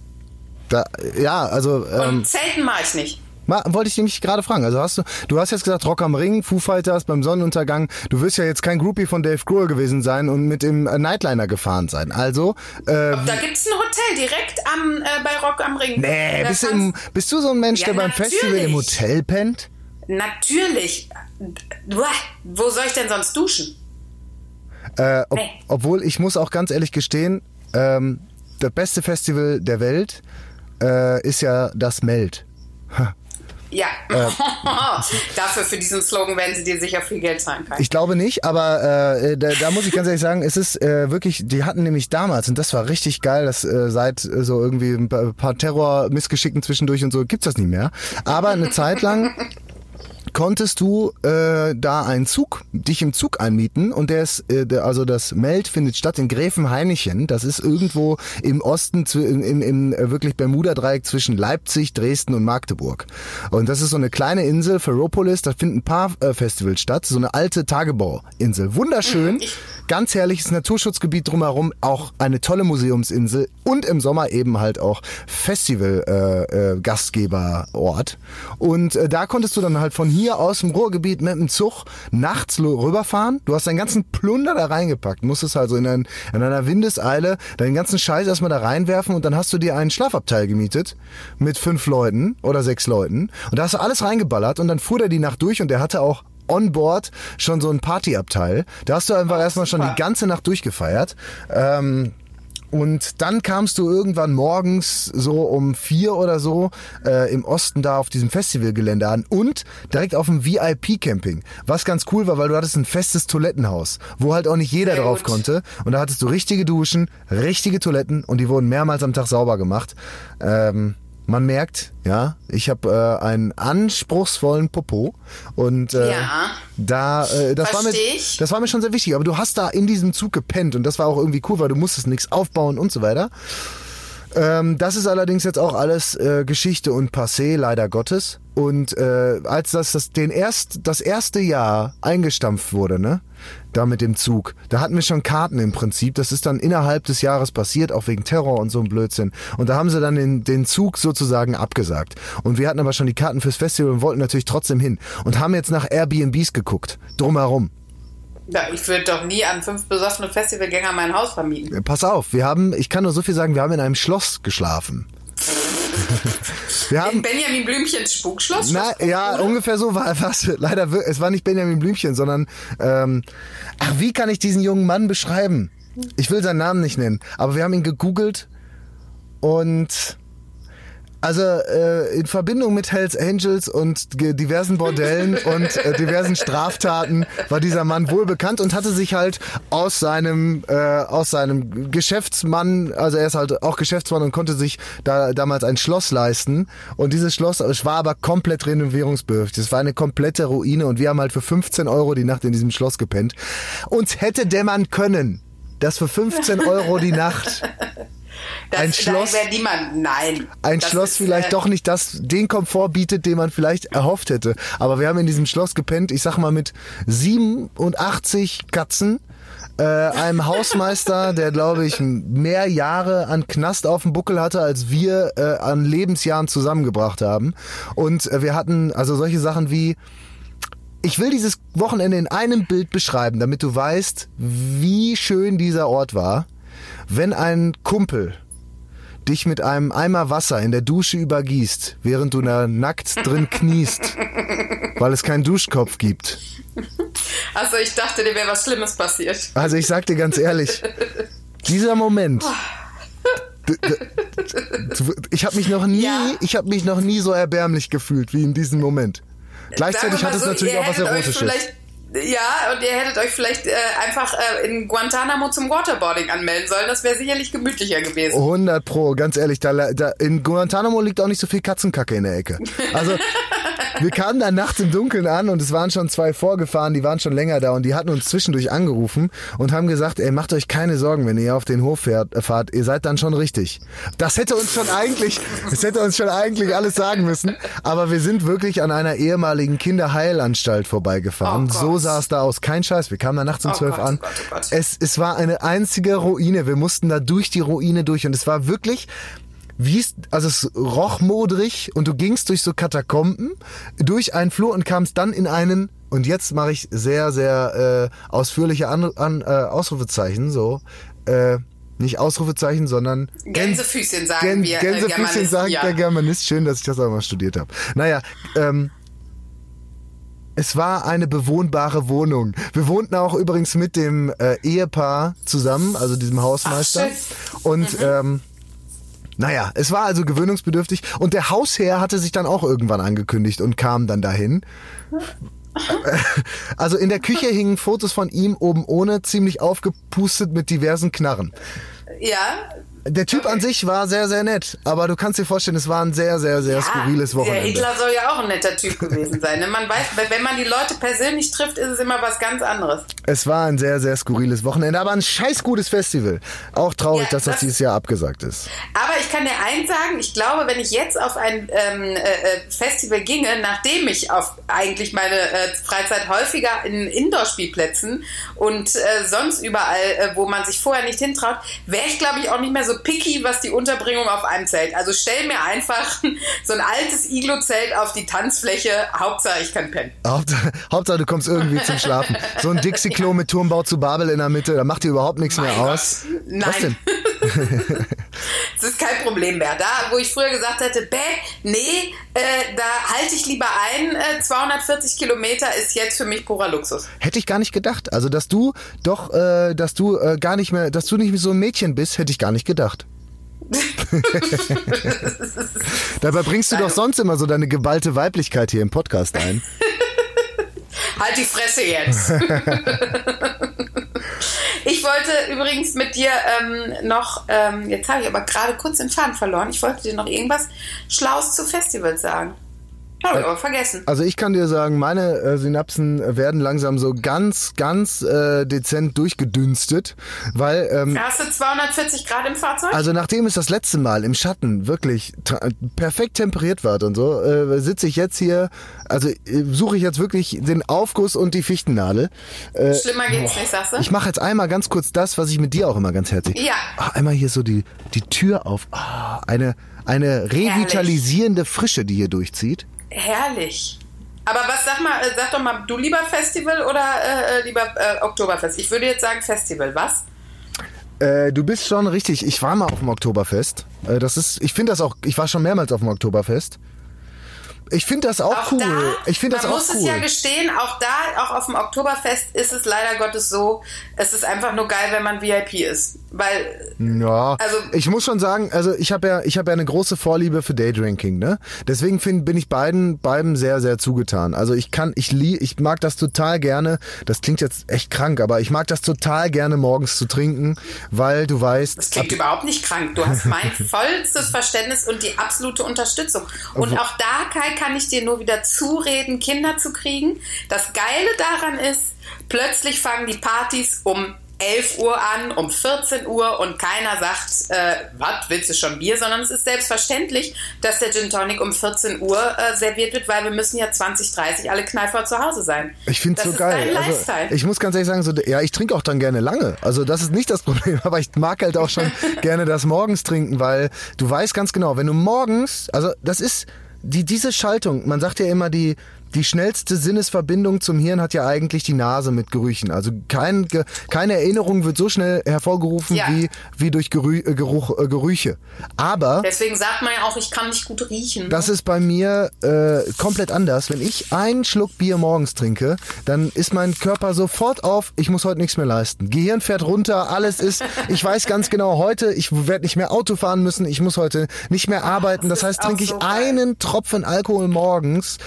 Da, ja, also ähm, Und Zelten mache ich nicht. Ma, wollte ich nämlich gerade fragen. Also hast du, du hast jetzt gesagt Rock am Ring, Foo Fighters beim Sonnenuntergang. Du wirst ja jetzt kein Groupie von Dave Grohl gewesen sein und mit dem äh, Nightliner gefahren sein. Also, äh, Da gibt es ein Hotel direkt am, äh, bei Rock am Ring. nee, Da bist du, im, bist du so ein Mensch, Ja, der beim natürlich. Festival im Hotel pennt? Natürlich. Wo soll ich denn sonst duschen? Äh, ob, Nee. Obwohl, ich muss auch ganz ehrlich gestehen, ähm, das beste Festival der Welt äh, ist ja das Meld. Ja. Dafür, für diesen Slogan werden sie dir sicher viel Geld zahlen können. Ich glaube nicht, aber äh, da, da muss ich ganz ehrlich sagen, es ist äh, wirklich, die hatten nämlich damals, und das war richtig geil, dass äh, seit äh, so irgendwie ein paar, paar Terror-Missgeschicken zwischendurch und so gibt's das nicht mehr. Aber eine Zeit lang konntest du äh, da einen Zug, dich im Zug einmieten und der ist, äh, der, also das Meld findet statt in Gräfenhainichen. Das ist irgendwo im Osten, zu, im, im, im äh, wirklich Bermuda-Dreieck zwischen Leipzig, Dresden und Magdeburg. Und das ist so eine kleine Insel, Ferropolis, da finden ein paar äh, Festivals statt, so eine alte Tagebauinsel. Wunderschön, ganz herrliches Naturschutzgebiet drumherum, auch eine tolle Museumsinsel und im Sommer eben halt auch Festival-Gastgeberort. und äh, da konntest du dann halt von hier aus dem Ruhrgebiet mit dem Zug nachts rüberfahren. Du hast deinen ganzen Plunder da reingepackt, musstest also in, ein, in einer Windeseile deinen ganzen Scheiß erstmal da reinwerfen und dann hast du dir einen Schlafabteil gemietet mit fünf Leuten oder sechs Leuten und da hast du alles reingeballert und dann fuhr der die Nacht durch und der hatte auch on board schon so ein Partyabteil. Da hast du einfach erstmal schon die ganze Nacht durchgefeiert. Ähm, und dann kamst du irgendwann morgens so um vier oder so äh, im Osten da auf diesem Festivalgelände an und direkt auf dem VIP-Camping. Was ganz cool war, weil du hattest ein festes Toilettenhaus, wo halt auch nicht jeder Sehr drauf gut. konnte. Und da hattest du richtige Duschen, richtige Toiletten und die wurden mehrmals am Tag sauber gemacht. Ähm, man merkt, ja, ich habe äh, einen anspruchsvollen Popo und äh, Ja. da äh, das war mir ich. das war mir schon sehr wichtig, aber du hast da in diesem Zug gepennt und das war auch irgendwie cool, weil du musstest nichts aufbauen und so weiter. Ähm, das ist allerdings jetzt auch alles äh, Geschichte und Passé, leider Gottes. Und äh, als das, das, den erst, das erste Jahr eingestampft wurde, ne, da mit dem Zug, da hatten wir schon Karten im Prinzip. Das ist dann innerhalb des Jahres passiert, auch wegen Terror und so ein Blödsinn. Und da haben sie dann den, den Zug sozusagen abgesagt. Und wir hatten aber schon die Karten fürs Festival und wollten natürlich trotzdem hin. Und haben jetzt nach Airbnbs geguckt, drumherum. Ja, ich würde doch nie an fünf besoffene Festivalgänger mein Haus vermieten. Pass auf, wir haben, ich kann nur so viel sagen, wir haben in einem Schloss geschlafen. wir In haben, Benjamin Blümchens Spukschloss? na, ja, ungefähr so war was. Leider, es war nicht Benjamin Blümchen, sondern, ähm, ach, wie kann ich diesen jungen Mann beschreiben? Ich will seinen Namen nicht nennen, aber wir haben ihn gegoogelt und also äh, in Verbindung mit Hells Angels und diversen Bordellen und äh, diversen Straftaten war dieser Mann wohl bekannt und hatte sich halt aus seinem äh, aus seinem Geschäftsmann, also er ist halt auch Geschäftsmann und konnte sich da damals ein Schloss leisten und dieses Schloss es war aber komplett renovierungsbedürftig. Es war eine komplette Ruine und wir haben halt für 15 Euro die Nacht in diesem Schloss gepennt. Uns hätte dämmern können, dass für 15 Euro die Nacht das, ein Schloss- niemand. Nein. ein Schloss ist, vielleicht äh, doch nicht das, den Komfort bietet, den man vielleicht erhofft hätte. Aber wir haben in diesem Schloss gepennt, ich sag mal mit 87 Katzen, äh, einem Hausmeister, der glaube ich mehr Jahre an Knast auf dem Buckel hatte, als wir äh, an Lebensjahren zusammengebracht haben. Und äh, wir hatten also solche Sachen wie, ich will dieses Wochenende in einem Bild beschreiben, damit du weißt, wie schön dieser Ort war. Wenn ein Kumpel dich mit einem Eimer Wasser in der Dusche übergießt, während du da nackt drin kniest, weil es keinen Duschkopf gibt. Also ich dachte, dir wäre was Schlimmes passiert. Also ich sag dir ganz ehrlich, dieser Moment. Ich habe mich noch nie, Ja. ich habe mich noch nie so erbärmlich gefühlt wie in diesem Moment. Gleichzeitig hat es so, natürlich auch was Erotisches. Ja, und ihr hättet euch vielleicht äh, einfach äh, in Guantanamo zum Waterboarding anmelden sollen. Das wäre sicherlich gemütlicher gewesen. 100 Pro, ganz ehrlich, da, da, in Guantanamo liegt auch nicht so viel Katzenkacke in der Ecke. Also, wir kamen da nachts im Dunkeln an und es waren schon zwei vorgefahren, die waren schon länger da und die hatten uns zwischendurch angerufen und haben gesagt, ey, macht euch keine Sorgen, wenn ihr auf den Hof fährt, äh, fahrt, ihr seid dann schon richtig. Das hätte uns schon eigentlich, das hätte uns schon eigentlich alles sagen müssen, aber wir sind wirklich an einer ehemaligen Kinderheilanstalt vorbeigefahren. Oh Gott. So sah es da aus. Kein Scheiß, wir kamen da nachts um Oh zwölf Gott, an. oh Gott, oh Gott. Es, es war eine einzige Ruine. Wir mussten da durch die Ruine durch und es war wirklich wie es, also es roch modrig und du gingst durch so Katakomben, durch einen Flur und kamst dann in einen, und jetzt mache ich sehr, sehr äh, ausführliche an, an, äh, Ausrufezeichen, so, äh, nicht Ausrufezeichen, sondern Gänsefüßchen sagen Gän, wir. äh, Gänsefüßchen Germanisten, sagt ja. der Germanist. Schön, dass ich das auch mal studiert habe. Naja, ähm, es war eine bewohnbare Wohnung. Wir wohnten auch übrigens mit dem äh, Ehepaar zusammen, also diesem Hausmeister. Ach, und ähm, naja, es war also gewöhnungsbedürftig. Und der Hausherr hatte sich dann auch irgendwann angekündigt und kam dann dahin. Also in der Küche hingen Fotos von ihm oben ohne, ziemlich aufgepustet mit diversen Knarren. Ja, Der Typ an sich war sehr, sehr nett, aber du kannst dir vorstellen, es war ein sehr, sehr, sehr skurriles Der Wochenende. Hitler soll ja auch ein netter Typ gewesen sein. ne? Man weiß, wenn man die Leute persönlich trifft, ist es immer was ganz anderes. Es war ein sehr, sehr skurriles Wochenende, aber ein scheiß gutes Festival. Auch traurig, Ja, dass das, das- dieses Jahr abgesagt ist. Aber ich kann dir eins sagen, ich glaube, wenn ich jetzt auf ein ähm, äh, äh, Festival ginge, nachdem ich auf eigentlich meine äh, Freizeit häufiger in Indoor-Spielplätzen und äh, sonst überall, äh, wo man sich vorher nicht hintraut, wäre ich, glaube ich, auch nicht mehr so picky, was die Unterbringung auf einem Zelt. Also stell mir einfach so ein altes Iglo-Zelt auf die Tanzfläche, Hauptsache ich kann pennen. Hauptsache, Hauptsache, du kommst irgendwie zum Schlafen. So ein Dixie-Klo mit Turmbau zu Babel in der Mitte, da macht dir überhaupt nichts mehr Mein Gott. aus. Nein. Was denn? Es ist kein Problem mehr. Da, wo ich früher gesagt hätte, bäh, nee, äh, da halte ich lieber ein, äh, 240 Kilometer ist jetzt für mich purer Luxus. Hätte ich gar nicht gedacht. Also, dass du doch, äh, dass du äh, gar nicht mehr, dass du nicht so ein Mädchen bist, hätte ich gar nicht gedacht. Dabei bringst du doch sonst immer so deine geballte Weiblichkeit hier im Podcast ein. Halt die Fresse jetzt. Ich wollte übrigens mit dir ähm, noch, ähm, jetzt habe ich aber gerade kurz den Faden verloren, ich wollte dir noch irgendwas Schlaues zu Festivals sagen. Habe ich aber vergessen. Also ich kann dir sagen, meine äh, Synapsen werden langsam so ganz, ganz äh, dezent durchgedünstet, weil ähm, Hast du 240 Grad im Fahrzeug? Also nachdem es das letzte Mal im Schatten wirklich perfekt temperiert war und so, äh, sitze ich jetzt hier, also äh, suche ich jetzt wirklich den Aufguss und die Fichtennadel. Äh, Schlimmer geht's nicht, sagst du? ich mache jetzt einmal ganz kurz das, was ich mit dir auch immer ganz herzlich. Ja. Ah, einmal hier so die, die Tür auf. Ah, eine, eine revitalisierende Frische, die hier durchzieht. Herrlich. Aber was sag mal, äh, sag doch mal, du lieber Festival oder äh, lieber äh, Oktoberfest? Ich würde jetzt sagen Festival, was? Äh, du bist schon richtig. Ich war mal auf dem Oktoberfest. Äh, das ist, ich finde das auch. Ich war schon mehrmals auf dem Oktoberfest. Ich finde das auch, Auch cool. da, ich finde das man auch muss cool. es ja gestehen, auch da, auch auf dem Oktoberfest ist es leider Gottes so, es ist einfach nur geil, wenn man VIP ist. Weil, Ja, Also- ich muss schon sagen, also ich habe ja, ich habe ja eine große Vorliebe für Daydrinking, ne? Deswegen find, bin ich beiden, beiden sehr, sehr zugetan. Also ich kann, ich lie, ich mag das total gerne. Das klingt jetzt echt krank, aber ich mag das total gerne morgens zu trinken, weil du weißt, das klingt überhaupt nicht krank. Du hast mein vollstes Verständnis und die absolute Unterstützung. Und auch da, Kai, kann ich dir nur wieder zureden, Kinder zu kriegen. Das Geile daran ist, plötzlich fangen die Partys um 11 Uhr an, um 14 Uhr und keiner sagt, äh, was, willst du schon Bier? Sondern es ist selbstverständlich, dass der Gin Tonic um 14 Uhr äh, serviert wird, weil wir müssen ja 20, 30 alle knallvoll zu Hause sein. Ich finde Das so geil. Also, ich muss ganz ehrlich sagen, so, ja, ich trinke auch dann gerne lange. Also das ist nicht das Problem, aber ich mag halt auch schon gerne das morgens trinken, weil du weißt ganz genau, wenn du morgens, also das ist die diese Schaltung. Man sagt ja immer die die schnellste Sinnesverbindung zum Hirn hat ja eigentlich die Nase mit Gerüchen. Also kein, keine Erinnerung wird so schnell hervorgerufen Ja. wie, wie durch Gerü äh, Geruch, äh, Gerüche. Aber Deswegen sagt man ja auch, ich kann nicht gut riechen. das ist bei mir äh, komplett anders. Wenn ich einen Schluck Bier morgens trinke, dann ist mein Körper sofort auf, ich muss heute nichts mehr leisten. Gehirn fährt runter, alles ist, ich weiß ganz genau, heute, ich werde nicht mehr Auto fahren müssen, ich muss heute nicht mehr arbeiten. Das, das heißt, trinke ich geil. einen Tropfen Alkohol morgens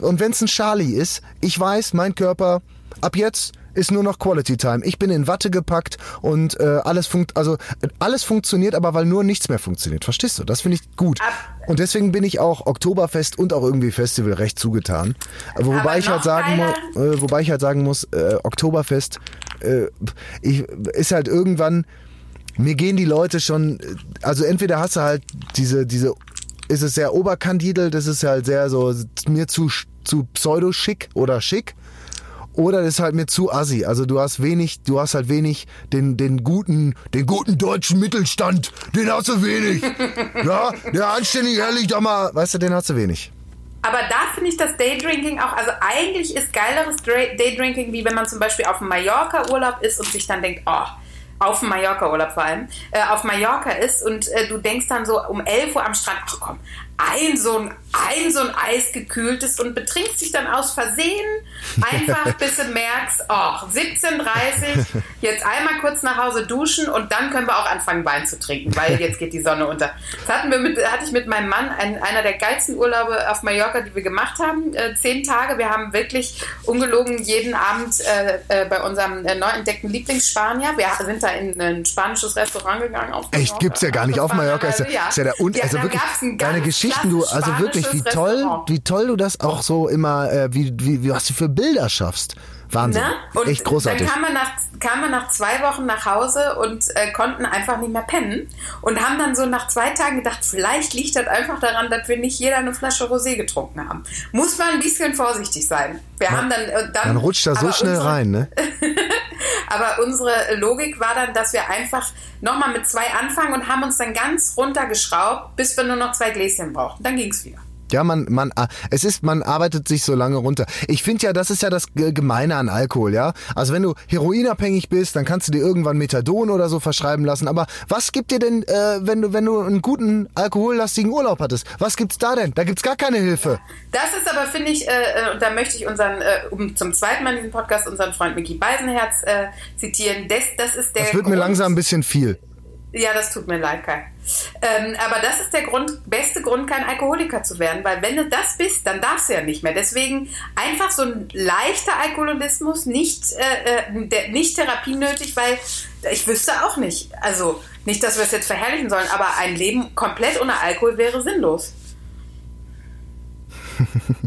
und wenn es ein Charlie ist, ich weiß, mein Körper ab jetzt ist nur noch Quality Time. Ich bin in Watte gepackt und äh, alles funkt, also äh, alles funktioniert, aber weil nur nichts mehr funktioniert. Verstehst du? Das finde ich gut. Ab- Und deswegen bin ich auch Oktoberfest und auch irgendwie Festival recht zugetan. Wobei Aber ich halt sagen muss, äh, wobei ich halt sagen muss, äh, Oktoberfest äh, ich, ist halt irgendwann mir gehen die Leute schon, äh, also entweder hast du halt diese, diese, ist es sehr oberkandidel, das ist halt sehr so, mir zu, zu pseudo-schick oder schick. Oder das ist halt mir zu assi. Also du hast wenig, du hast halt wenig den, den guten, den guten deutschen Mittelstand, den hast du wenig. ja, der anständig ehrlich da mal, weißt du, den hast du wenig. Aber da finde ich das Daydrinking auch, also eigentlich ist geileres Daydrinking, wie wenn man zum Beispiel auf dem Mallorca-Urlaub ist und sich dann denkt, oh, auf dem Mallorca-Urlaub vor allem, äh, auf Mallorca ist und äh, du denkst dann so um 11 Uhr am Strand, ach komm, ein so ein, ein so ein eisgekühltes und betrinkst dich dann aus Versehen einfach, bis du merkst, oh, 17.30 jetzt einmal kurz nach Hause duschen und dann können wir auch anfangen Wein zu trinken, weil jetzt geht die Sonne unter. Das hatten wir mit, hatte ich mit meinem Mann, ein, einer der geilsten Urlaube auf Mallorca, die wir gemacht haben, äh, zehn Tage. Wir haben wirklich ungelogen jeden Abend äh, äh, bei unserem äh, neu entdeckten Lieblingsspanier, wir sind da in ein spanisches Restaurant gegangen. Echt, gibt's ja gar nicht auf Mallorca. Ist ja, ist ja der und, also wirklich deine Geschichten, du, also wirklich, wie toll, wie toll du das auch so immer, äh, wie, wie, was du für Bilder schaffst. Wahnsinn. Ne? Echt großartig. Dann kam man, nach, kam man nach zwei Wochen nach Hause und äh, konnten einfach nicht mehr pennen und haben dann so nach zwei Tagen gedacht, vielleicht liegt das einfach daran, dass wir nicht jeder eine Flasche Rosé getrunken haben. Muss man ein bisschen vorsichtig sein. Wir man, haben dann, äh, dann, man rutscht da so schnell unsere, rein, ne? aber unsere Logik war dann, dass wir einfach nochmal mit zwei anfangen und haben uns dann ganz runtergeschraubt, bis wir nur noch zwei Gläschen brauchten. Dann ging es wieder. Ja, man, man, ah, es ist, man arbeitet sich so lange runter. Ich finde ja, das ist ja das Gemeine an Alkohol, ja. Also wenn du heroinabhängig bist, dann kannst du dir irgendwann Methadon oder so verschreiben lassen. Aber was gibt dir denn, äh, wenn du, wenn du einen guten alkohollastigen Urlaub hattest? Was gibt's da denn? Da gibt's gar keine Hilfe. Das ist aber, finde ich, äh, äh, und da möchte ich unseren, äh, um zum zweiten Mal in diesem Podcast unseren Freund Mickey Beisenherz äh, zitieren. Das, das ist der. Das wird Grund, mir langsam ein bisschen viel. Ja, das tut mir leid, Kai. Ähm, aber das ist der Grund, beste Grund, kein Alkoholiker zu werden, weil wenn du das bist, dann darfst du ja nicht mehr. Deswegen einfach so ein leichter Alkoholismus, nicht, äh, äh nicht Therapie nötig, weil ich wüsste auch nicht. Also nicht, dass wir es jetzt verherrlichen sollen, aber ein Leben komplett ohne Alkohol wäre sinnlos.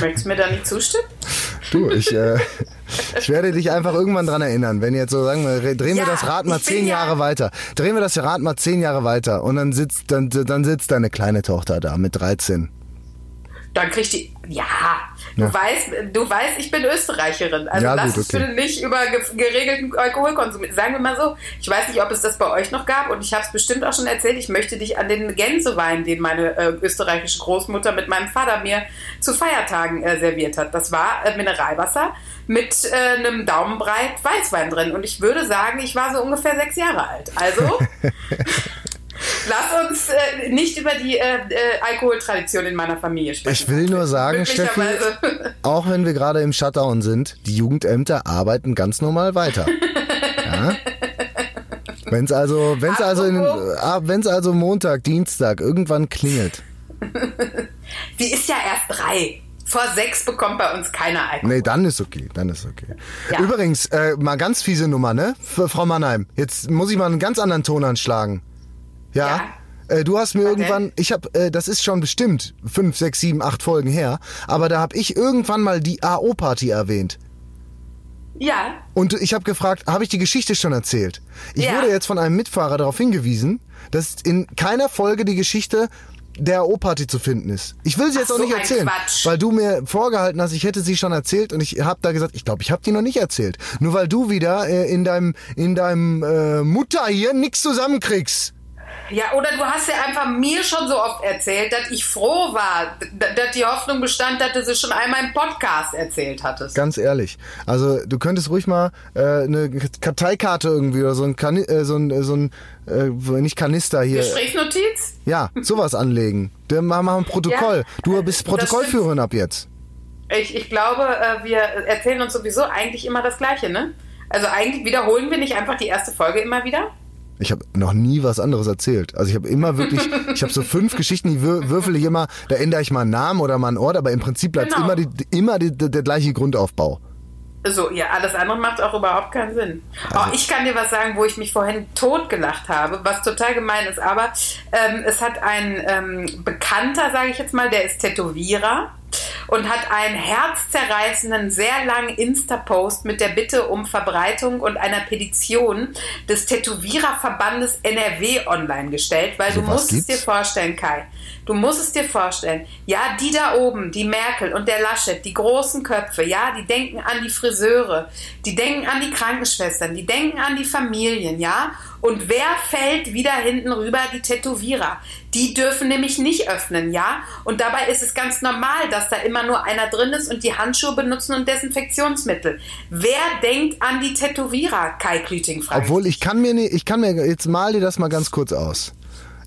Möchtest du mir da nicht zustimmen? Du, ich, äh, ich werde dich einfach irgendwann dran erinnern, wenn jetzt so sagen wir, drehen ja, wir das Rad mal zehn ja Jahre weiter. Drehen wir das Rad mal zehn Jahre weiter und dann sitzt, dann, dann sitzt deine kleine Tochter da mit 13. Dann kriegt die, ja, Du, ja. weißt, du weißt, ich bin Österreicherin. Also ja, lass uns okay. nicht über geregelten Alkoholkonsum. Sagen wir mal so, ich weiß nicht, ob es das bei euch noch gab und ich habe es bestimmt auch schon erzählt. Ich möchte dich an den Gänsewein, den meine äh, österreichische Großmutter mit meinem Vater mir zu Feiertagen äh, serviert hat. Das war äh, Mineralwasser mit äh, einem Daumenbreit Weißwein drin. Und ich würde sagen, ich war so ungefähr sechs Jahre alt. Also Lass uns äh, nicht über die äh, äh, Alkoholtradition in meiner Familie sprechen. Ich will nur sagen, Steffi, auch wenn wir gerade im Shutdown sind, die Jugendämter arbeiten ganz normal weiter. ja? Wenn es also, wenn's also, in, ah, wenn's also Montag, Dienstag irgendwann klingelt. Die ist ja erst drei. Vor sechs bekommt bei uns keiner Alkohol. Nee, dann ist okay, dann ist okay. Ja. Übrigens, äh, mal ganz fiese Nummer, ne? Für Frau Mannheim. Jetzt muss ich mal einen ganz anderen Ton anschlagen. Ja. ja. Äh, du hast mir okay. irgendwann, ich habe, äh, das ist schon bestimmt fünf, sechs, sieben, acht Folgen her, aber da habe ich irgendwann mal die AO-Party erwähnt. Ja. Und ich habe gefragt, habe ich die Geschichte schon erzählt? Ich ja. wurde jetzt von einem Mitfahrer darauf hingewiesen, dass in keiner Folge die Geschichte der AO-Party zu finden ist. Ich will sie jetzt Ach auch nicht erzählen, weil du mir vorgehalten hast, ich hätte sie schon erzählt und ich habe da gesagt, ich glaube, ich habe die noch nicht erzählt. Nur weil du wieder äh, in deinem in deinem äh, Mutter hier nichts zusammenkriegst. Ja, oder du hast ja einfach mir schon so oft erzählt, dass ich froh war, dass die Hoffnung bestand, dass du sie schon einmal im Podcast erzählt hattest. Ganz ehrlich. Also du könntest ruhig mal äh, eine Karteikarte irgendwie oder so ein, kan äh, so ein, so ein äh, nicht Kanister hier. Gesprächsnotiz? Ja, sowas anlegen. Dann machen wir ein Protokoll. Ja, du bist Protokollführerin ab jetzt. Ich, ich glaube, äh, wir erzählen uns sowieso eigentlich immer das Gleiche, ne? Also eigentlich wiederholen wir nicht einfach die erste Folge immer wieder? Ich habe noch nie was anderes erzählt. Also ich habe immer wirklich, ich habe so fünf Geschichten, die würfel ich immer, da ändere ich mal einen Namen oder mal einen Ort, aber im Prinzip bleibt genau. immer, die, immer die, der, der gleiche Grundaufbau. So, ja, alles andere macht auch überhaupt keinen Sinn. Also, oh, ich kann dir was sagen, wo ich mich vorhin totgelacht habe, was total gemein ist, aber ähm, es hat ein ähm, Bekannter, sage ich jetzt mal, der ist Tätowierer und hat einen herzzerreißenden, sehr langen Insta-Post mit der Bitte um Verbreitung und einer Petition des Tätowiererverbandes NRW online gestellt, weil also du musst gibt's? es dir vorstellen, Kai. Du musst es dir vorstellen. Ja, die da oben, die Merkel und der Laschet, die großen Köpfe, ja, die denken an die Friseure, die denken an die Krankenschwestern, die denken an die Familien, ja. Und wer fällt wieder hinten rüber? Die Tätowierer. Die dürfen nämlich nicht öffnen, ja? Und dabei ist es ganz normal, dass da immer nur einer drin ist und die Handschuhe benutzen und Desinfektionsmittel. Wer denkt an die Tätowierer, Kai Klüting? Obwohl, ich kann mir nicht, ich kann mir, jetzt mal dir das mal ganz kurz aus.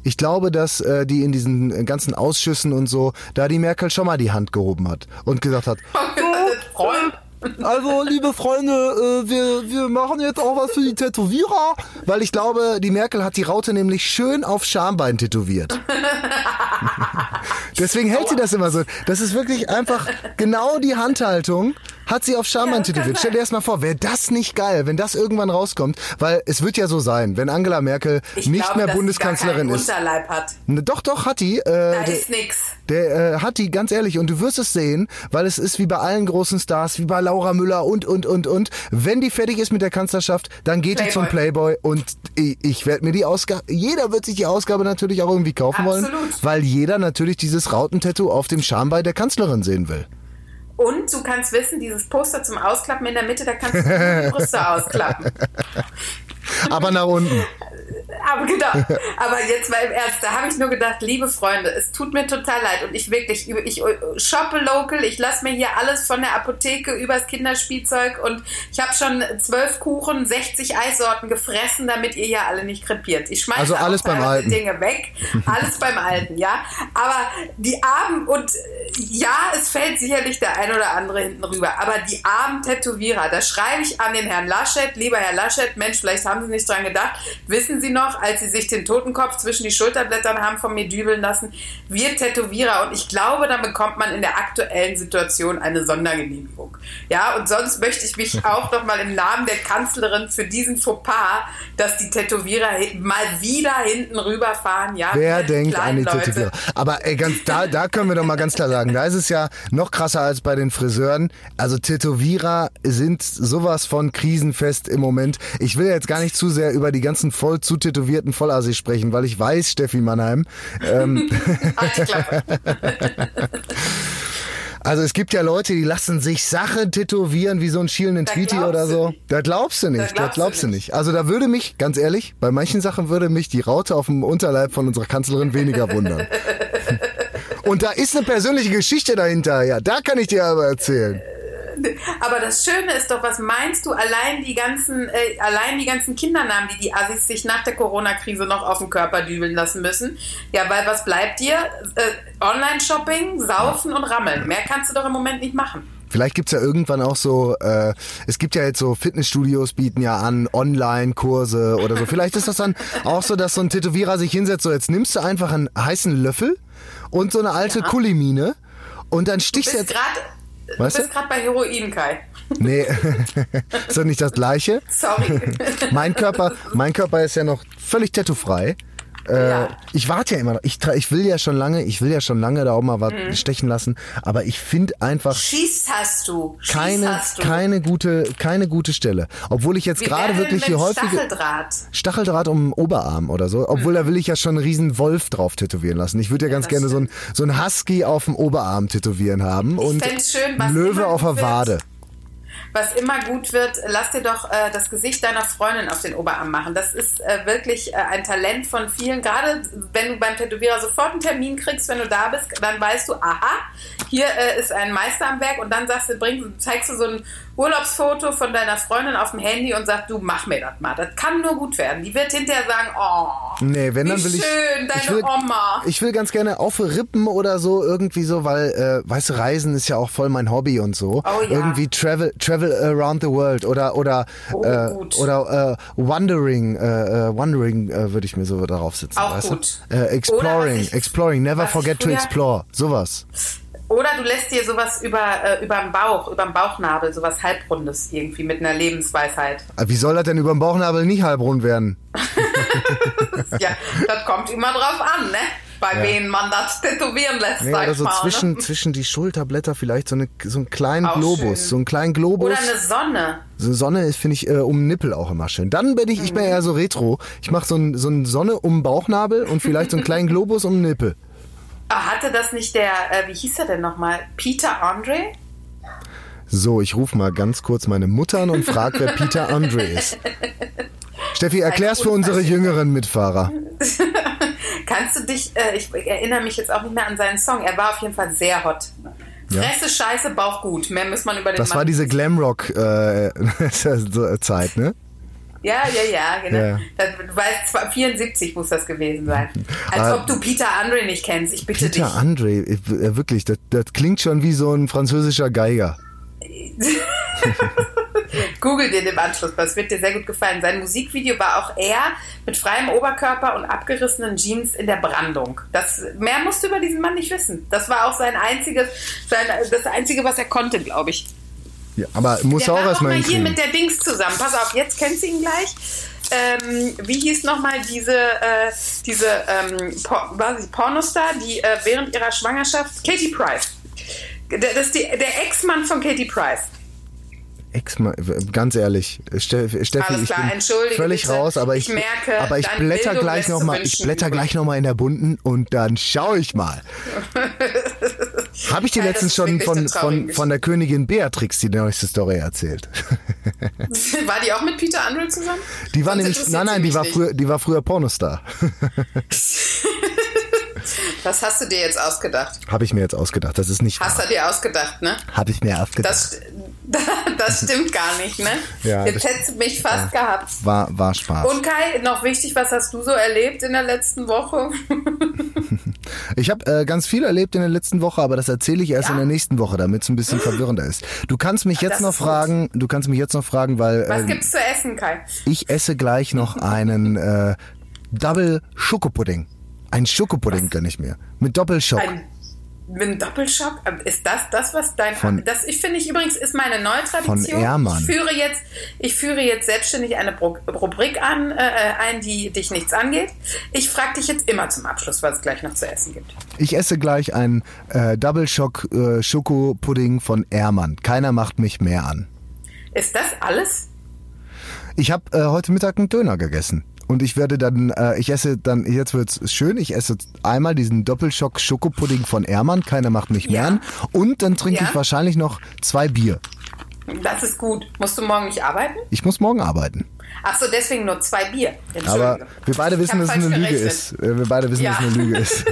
Ich glaube, dass äh, die in diesen ganzen Ausschüssen und so, da die Merkel schon mal die Hand gehoben hat und gesagt hat, Freund. Also liebe Freunde, äh, wir, wir machen jetzt auch was für die Tätowierer, weil ich glaube, die Merkel hat die Raute nämlich schön auf Schambein tätowiert. Deswegen hält sie das immer so. Das ist wirklich einfach genau die Handhaltung. Hat sie auf Schambein Ja. Stell dir erst mal vor, wäre das nicht geil, wenn das irgendwann rauskommt, weil es wird ja so sein, wenn Angela Merkel Ich nicht glaube, mehr dass sie Bundeskanzlerin ist. Unterleib hat. Ne, Doch, doch, hat die. Äh, Da der, ist nix. der äh, hat die, ganz ehrlich, und du wirst es sehen, weil es ist wie bei allen großen Stars, wie bei Laura Müller und, und, und, und. Wenn die fertig ist mit der Kanzlerschaft, dann geht die zum Playboy und ich, ich werde mir die Ausgabe, jeder wird sich die Ausgabe natürlich auch irgendwie kaufen wollen, Absolut. weil jeder natürlich dieses Rautentattoo auf dem Schambein der Kanzlerin sehen will. Und du kannst wissen, dieses Poster zum Ausklappen in der Mitte, da kannst du die Brüste ausklappen. Aber nach unten. Aber genau. Aber jetzt mal im Ernst, da habe ich nur gedacht, liebe Freunde, es tut mir total leid und ich wirklich, ich shoppe local, ich lasse mir hier alles von der Apotheke übers Kinderspielzeug und ich habe schon zwölf Kuchen, 60 Eissorten gefressen, damit ihr hier alle nicht krepiert. Ich schmeiße Also alles beim Alten. Dinge weg, alles beim Alten, ja. Aber die armen und äh, ja, es fällt sicherlich der ein oder andere hinten rüber, aber die armen Tätowierer, da schreibe ich an den Herrn Laschet, lieber Herr Laschet, Mensch, vielleicht haben Sie nicht dran gedacht, wissen Sie noch, als Sie sich den Totenkopf zwischen die Schulterblättern haben von mir dübeln lassen, wir Tätowierer und ich glaube, dann bekommt man in der aktuellen Situation eine Sondergenehmigung. Ja, und sonst möchte ich mich auch noch mal im Namen der Kanzlerin für diesen Fauxpas, dass die Tätowierer mal wieder hinten rüberfahren, ja. Wer denkt an die Leute. Tätowierer? Aber ey, ganz, da, da können wir doch mal ganz klar sagen, da ist es ja noch krasser als bei den Friseuren. Also Tätowierer sind sowas von krisenfest im Moment. Ich will jetzt gar nicht zu sehr über die ganzen voll zu tätowierten Vollassis sprechen, weil ich weiß, Steffi Mannheim, ähm, also es gibt ja Leute, die lassen sich Sachen tätowieren wie so ein schielenden Tweety glaubst oder so. nicht. Da glaubst du nicht, Da da glaubst du nicht. Also da würde mich, ganz ehrlich, bei manchen Sachen würde mich die Raute auf dem Unterleib von unserer Kanzlerin weniger wundern. Und da ist eine persönliche Geschichte dahinter, ja. Da kann ich dir aber erzählen. Aber das Schöne ist doch, was meinst du, allein die ganzen, äh, allein die ganzen Kindernamen, die die Assis sich nach der Corona-Krise noch auf den Körper dübeln lassen müssen. Ja, weil was bleibt dir? Äh, Online-Shopping, Saufen und Rammeln. Mehr kannst du doch im Moment nicht machen. Vielleicht gibt's ja irgendwann auch so, äh, es gibt ja jetzt so Fitnessstudios bieten ja an Online-Kurse oder so. Vielleicht ist das dann auch so, dass so ein Tätowierer sich hinsetzt, so jetzt nimmst du einfach einen heißen Löffel und so eine alte Kulimine und dann Du stichst bist jetzt... gerade Weißt du? bist gerade bei Heroin, Kai. Nee, ist doch nicht das gleiche. Sorry. Mein Körper, mein Körper ist ja noch völlig tattoo-frei. Äh, Ja. Ich warte ja immer noch. Ich, ich will ja schon lange, ich will ja schon lange da auch mal was Mhm. stechen lassen. Aber ich finde einfach Schieß hast du. Schieß keine, hast du. keine gute, keine gute Stelle. Obwohl ich jetzt Wie gerade wirklich hier mit häufige Stacheldraht. Stacheldraht um den Oberarm oder so. Obwohl da will ich ja schon einen riesen Wolf drauf tätowieren lassen. Ich würde ja ganz das gerne so ein, so ein Husky auf dem Oberarm tätowieren haben und fänd's schön, was einen Löwe auf der gut wird. Was immer gut wird, lass dir doch äh, das Gesicht deiner Freundin auf den Oberarm machen. Das ist äh, wirklich äh, ein Talent von vielen. Gerade wenn du beim Tätowierer sofort einen Termin kriegst, wenn du da bist, dann weißt du, aha, hier äh, ist ein Meister am Werk und dann sagst du, bring, zeigst du so ein Urlaubsfoto von deiner Freundin auf dem Handy und sagst, du mach mir das mal. Das kann nur gut werden. Die wird hinterher sagen, oh, Nee, wenn wie dann will ich. schön, deine ich will, Oma. Ich will ganz gerne auf Rippen oder so irgendwie so, weil, äh, weißt du, Reisen ist ja auch voll mein Hobby und so. Oh ja. Irgendwie Travel, Travel around the world oder oder Oh, äh, oder äh, Wandering, äh, äh, Wandering äh, würde ich mir so darauf sitzen. Auch weißt gut. Du? Äh, exploring, ich- exploring, never ich forget to explore, sowas. Oder du lässt dir sowas über, äh, über den Bauch, über den Bauchnabel, sowas halbrundes irgendwie mit einer Lebensweisheit. Äh, Wie soll das denn über dem Bauchnabel nicht halbrund werden? Ja, das kommt immer drauf an, ne? Bei wen man das tätowieren lässt, Nee, oder so mal. zwischen, ne? zwischen die Schulterblätter vielleicht so, eine, so einen kleinen Auch Globus. schön. So einen kleinen Globus. Oder eine Sonne. So Sonne ist, finde ich, äh, um den Nippel auch immer schön. Dann bin ich, ich bin eher so retro. Ich mache so ein, so ein Sonne um den Bauchnabel und vielleicht so einen kleinen Globus um den Nippel. Ah, Hatte das nicht der, äh, wie hieß er denn nochmal? Peter Andre? So, ich rufe mal ganz kurz meine Mutter an und frage, wer Peter Andre ist. Steffi, erklär's für unsere jüngeren Mitfahrer. Kannst du dich, äh, ich erinnere mich jetzt auch nicht mehr an seinen Song, er war auf jeden Fall sehr hot. Ja. Fresse, Scheiße, Bauch gut. Mehr muss man über den Das war Mann diese nicht wissen. Glamrock-Zeit, ne? Ja, ja, ja, genau. Ja. Das, du weißt, zwar 74 muss das gewesen sein. Als Ah. ob du Peter Andre nicht kennst. Ich bitte Peter dich. Andre, äh, wirklich, das, das klingt schon wie so ein französischer Geiger. Google den im Anschluss, das wird dir sehr gut gefallen. Sein Musikvideo war auch er mit freiem Oberkörper und abgerissenen Jeans in der Brandung. Das, mehr musst du über diesen Mann nicht wissen. Das war auch sein einziges, sein, das Einzige, was er konnte, glaube ich. Ja, aber muss Der auch erstmal mal hier mit der Dings zusammen. Pass auf, jetzt kennst du ihn gleich. Ähm, wie hieß nochmal diese, äh, diese ähm, Por was Pornostar, die äh, während ihrer Schwangerschaft, Katie Price. Der, das ist die, der Ex-Mann von Katie Price. Ex ganz ehrlich, Ste- Steffi, Alles ich klar, bin völlig bitte. raus, aber ich, Ich merke, aber ich blätter Bildung gleich lässt noch zu mal, ich blätter gleich in der bunten und dann schaue ich mal. Habe ich dir Nein, letztens schon von, von, von der Königin Beatrix die neueste Story erzählt? War die auch mit Peter Andre zusammen? Die war Sonst nämlich, nein, nein, die war nicht. früher, die war früher Pornostar. Was hast du dir jetzt ausgedacht? Habe ich mir jetzt ausgedacht. Das ist nicht Hast du dir ausgedacht, ne? Habe ich mir ausgedacht. Das, das stimmt gar nicht, ne? Ja, Jetzt hättest du mich fast gehabt. war, war Spaß. Und Kai, noch wichtig, was hast du so erlebt in der letzten Woche? Ich habe äh, ganz viel erlebt in der letzten Woche, aber das erzähle ich erst Ja? in der nächsten Woche, damit es ein bisschen verwirrender ist. Du kannst mich jetzt Das noch ist gut. fragen, du kannst mich jetzt noch fragen, weil Was ähm, gibt's zu essen, Kai? ich esse gleich noch einen äh, Double Schokopudding. Ein Schokopudding gönn ich mir. Mit Doppelschock. Ein, mit einem Doppelschock? Ist das das, was dein... Von- das, ich finde ich übrigens, ist meine neue Tradition. Von Ehrmann. Ich führe jetzt, ich führe jetzt selbstständig eine Rubrik an, äh, ein, die dich nichts angeht. Ich frage dich jetzt immer zum Abschluss, was es gleich noch zu essen gibt. Ich esse gleich einen äh, Double Schock äh, Schokopudding von Ehrmann. Keiner macht mich mehr an. Ist das alles? Ich habe äh, heute Mittag einen Döner gegessen. Und ich werde dann, äh, ich esse dann, jetzt wird's schön, ich esse einmal diesen Doppelschock Schokopudding von Ehrmann, keiner macht mich mehr Ja. an. Und dann trinke Ja. ich wahrscheinlich noch zwei Bier. Das ist gut. Musst du morgen nicht arbeiten? Ich muss morgen arbeiten. Ach so, deswegen nur zwei Bier. Aber Entschuldige. wir beide wissen, dass es eine Lüge ist. Äh, Wir beide wissen, Ja. dass es eine Lüge ist.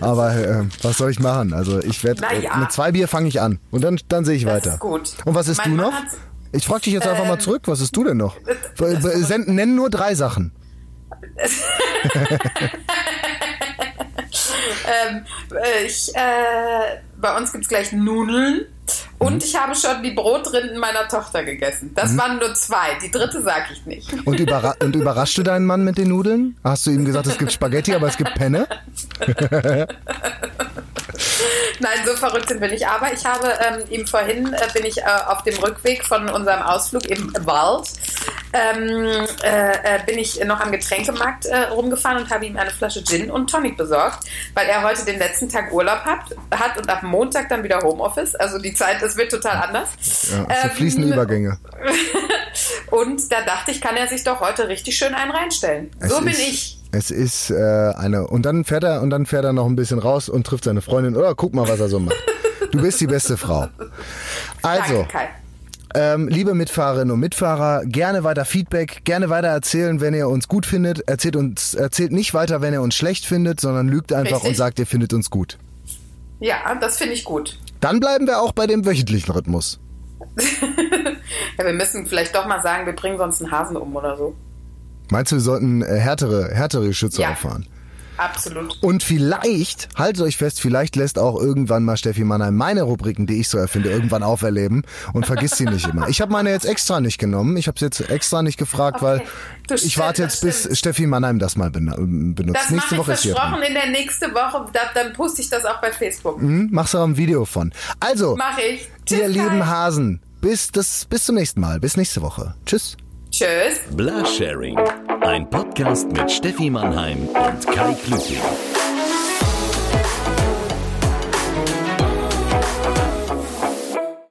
Aber äh, was soll ich machen? Also ich werde Na ja. mit zwei Bier fange ich an und dann dann sehe ich Das weiter. ist gut. Und was isst Mein du Mann noch? Ich frage dich jetzt einfach mal Ähm, zurück. Was isst du denn noch? Senden, nennen nur drei Sachen. Ähm, äh, ich, äh, bei uns gibt es gleich Nudeln. Und Mhm. ich habe schon die Brotrinden meiner Tochter gegessen. Das waren nur zwei. Die dritte sage ich nicht. Und, überra und überraschst du deinen Mann mit den Nudeln? Hast du ihm gesagt, es gibt Spaghetti, aber es gibt Penne? Nein, so verrückt sind wir nicht. Aber ich habe ähm, ihm vorhin, äh, bin ich äh, auf dem Rückweg von unserem Ausflug im Wald, ähm, äh, äh, bin ich noch am Getränkemarkt äh, rumgefahren und habe ihm eine Flasche Gin und Tonic besorgt, weil er heute den letzten Tag Urlaub hat, hat und ab Montag dann wieder Homeoffice. Also die Zeit, es wird total anders. Ja, so Ähm, fließende Übergänge. Und da dachte ich, kann er sich doch heute richtig schön einen reinstellen. Es so bin ich. Es ist äh, eine und dann fährt er und dann fährt er noch ein bisschen raus und trifft seine Freundin. Oder guck mal, was er so macht. Du bist die beste Frau. Also, Danke, Kai. Ähm, liebe Mitfahrerinnen und Mitfahrer, gerne weiter Feedback, gerne weiter erzählen, wenn ihr uns gut findet. Erzählt uns, erzählt nicht weiter, wenn ihr uns schlecht findet, sondern lügt einfach Richtig. und sagt, ihr findet uns gut. Ja, das finde ich gut. Dann bleiben wir auch bei dem wöchentlichen Rhythmus. Ja, wir müssen vielleicht doch mal sagen, wir bringen sonst einen Hasen um oder so. Meinst du, wir sollten äh, härtere, härtere Schütze Ja. auffahren? Absolut. Und vielleicht, haltet euch fest, vielleicht lässt auch irgendwann mal Steffi Mannheim meine Rubriken, die ich so erfinde, irgendwann auferleben und vergisst sie nicht immer. Ich habe meine jetzt extra nicht genommen. Ich habe es jetzt extra nicht gefragt, weil Das ich stimmt, warte jetzt, bis stimmt. Steffi Mannheim das mal benutzt. Das Nächste ich Woche ist sie versprochen dran. in der nächsten Woche. Da, dann poste ich das auch bei Facebook. Hm, machst du auch ein Video von. Also, Mache ich. ihr Tschüss, lieben. Hasen, bis, das, bis zum nächsten Mal. Bis nächste Woche. Tschüss. Tschüss. Blasharing. Ein Podcast mit Steffi Mannheim und Kai Klüting.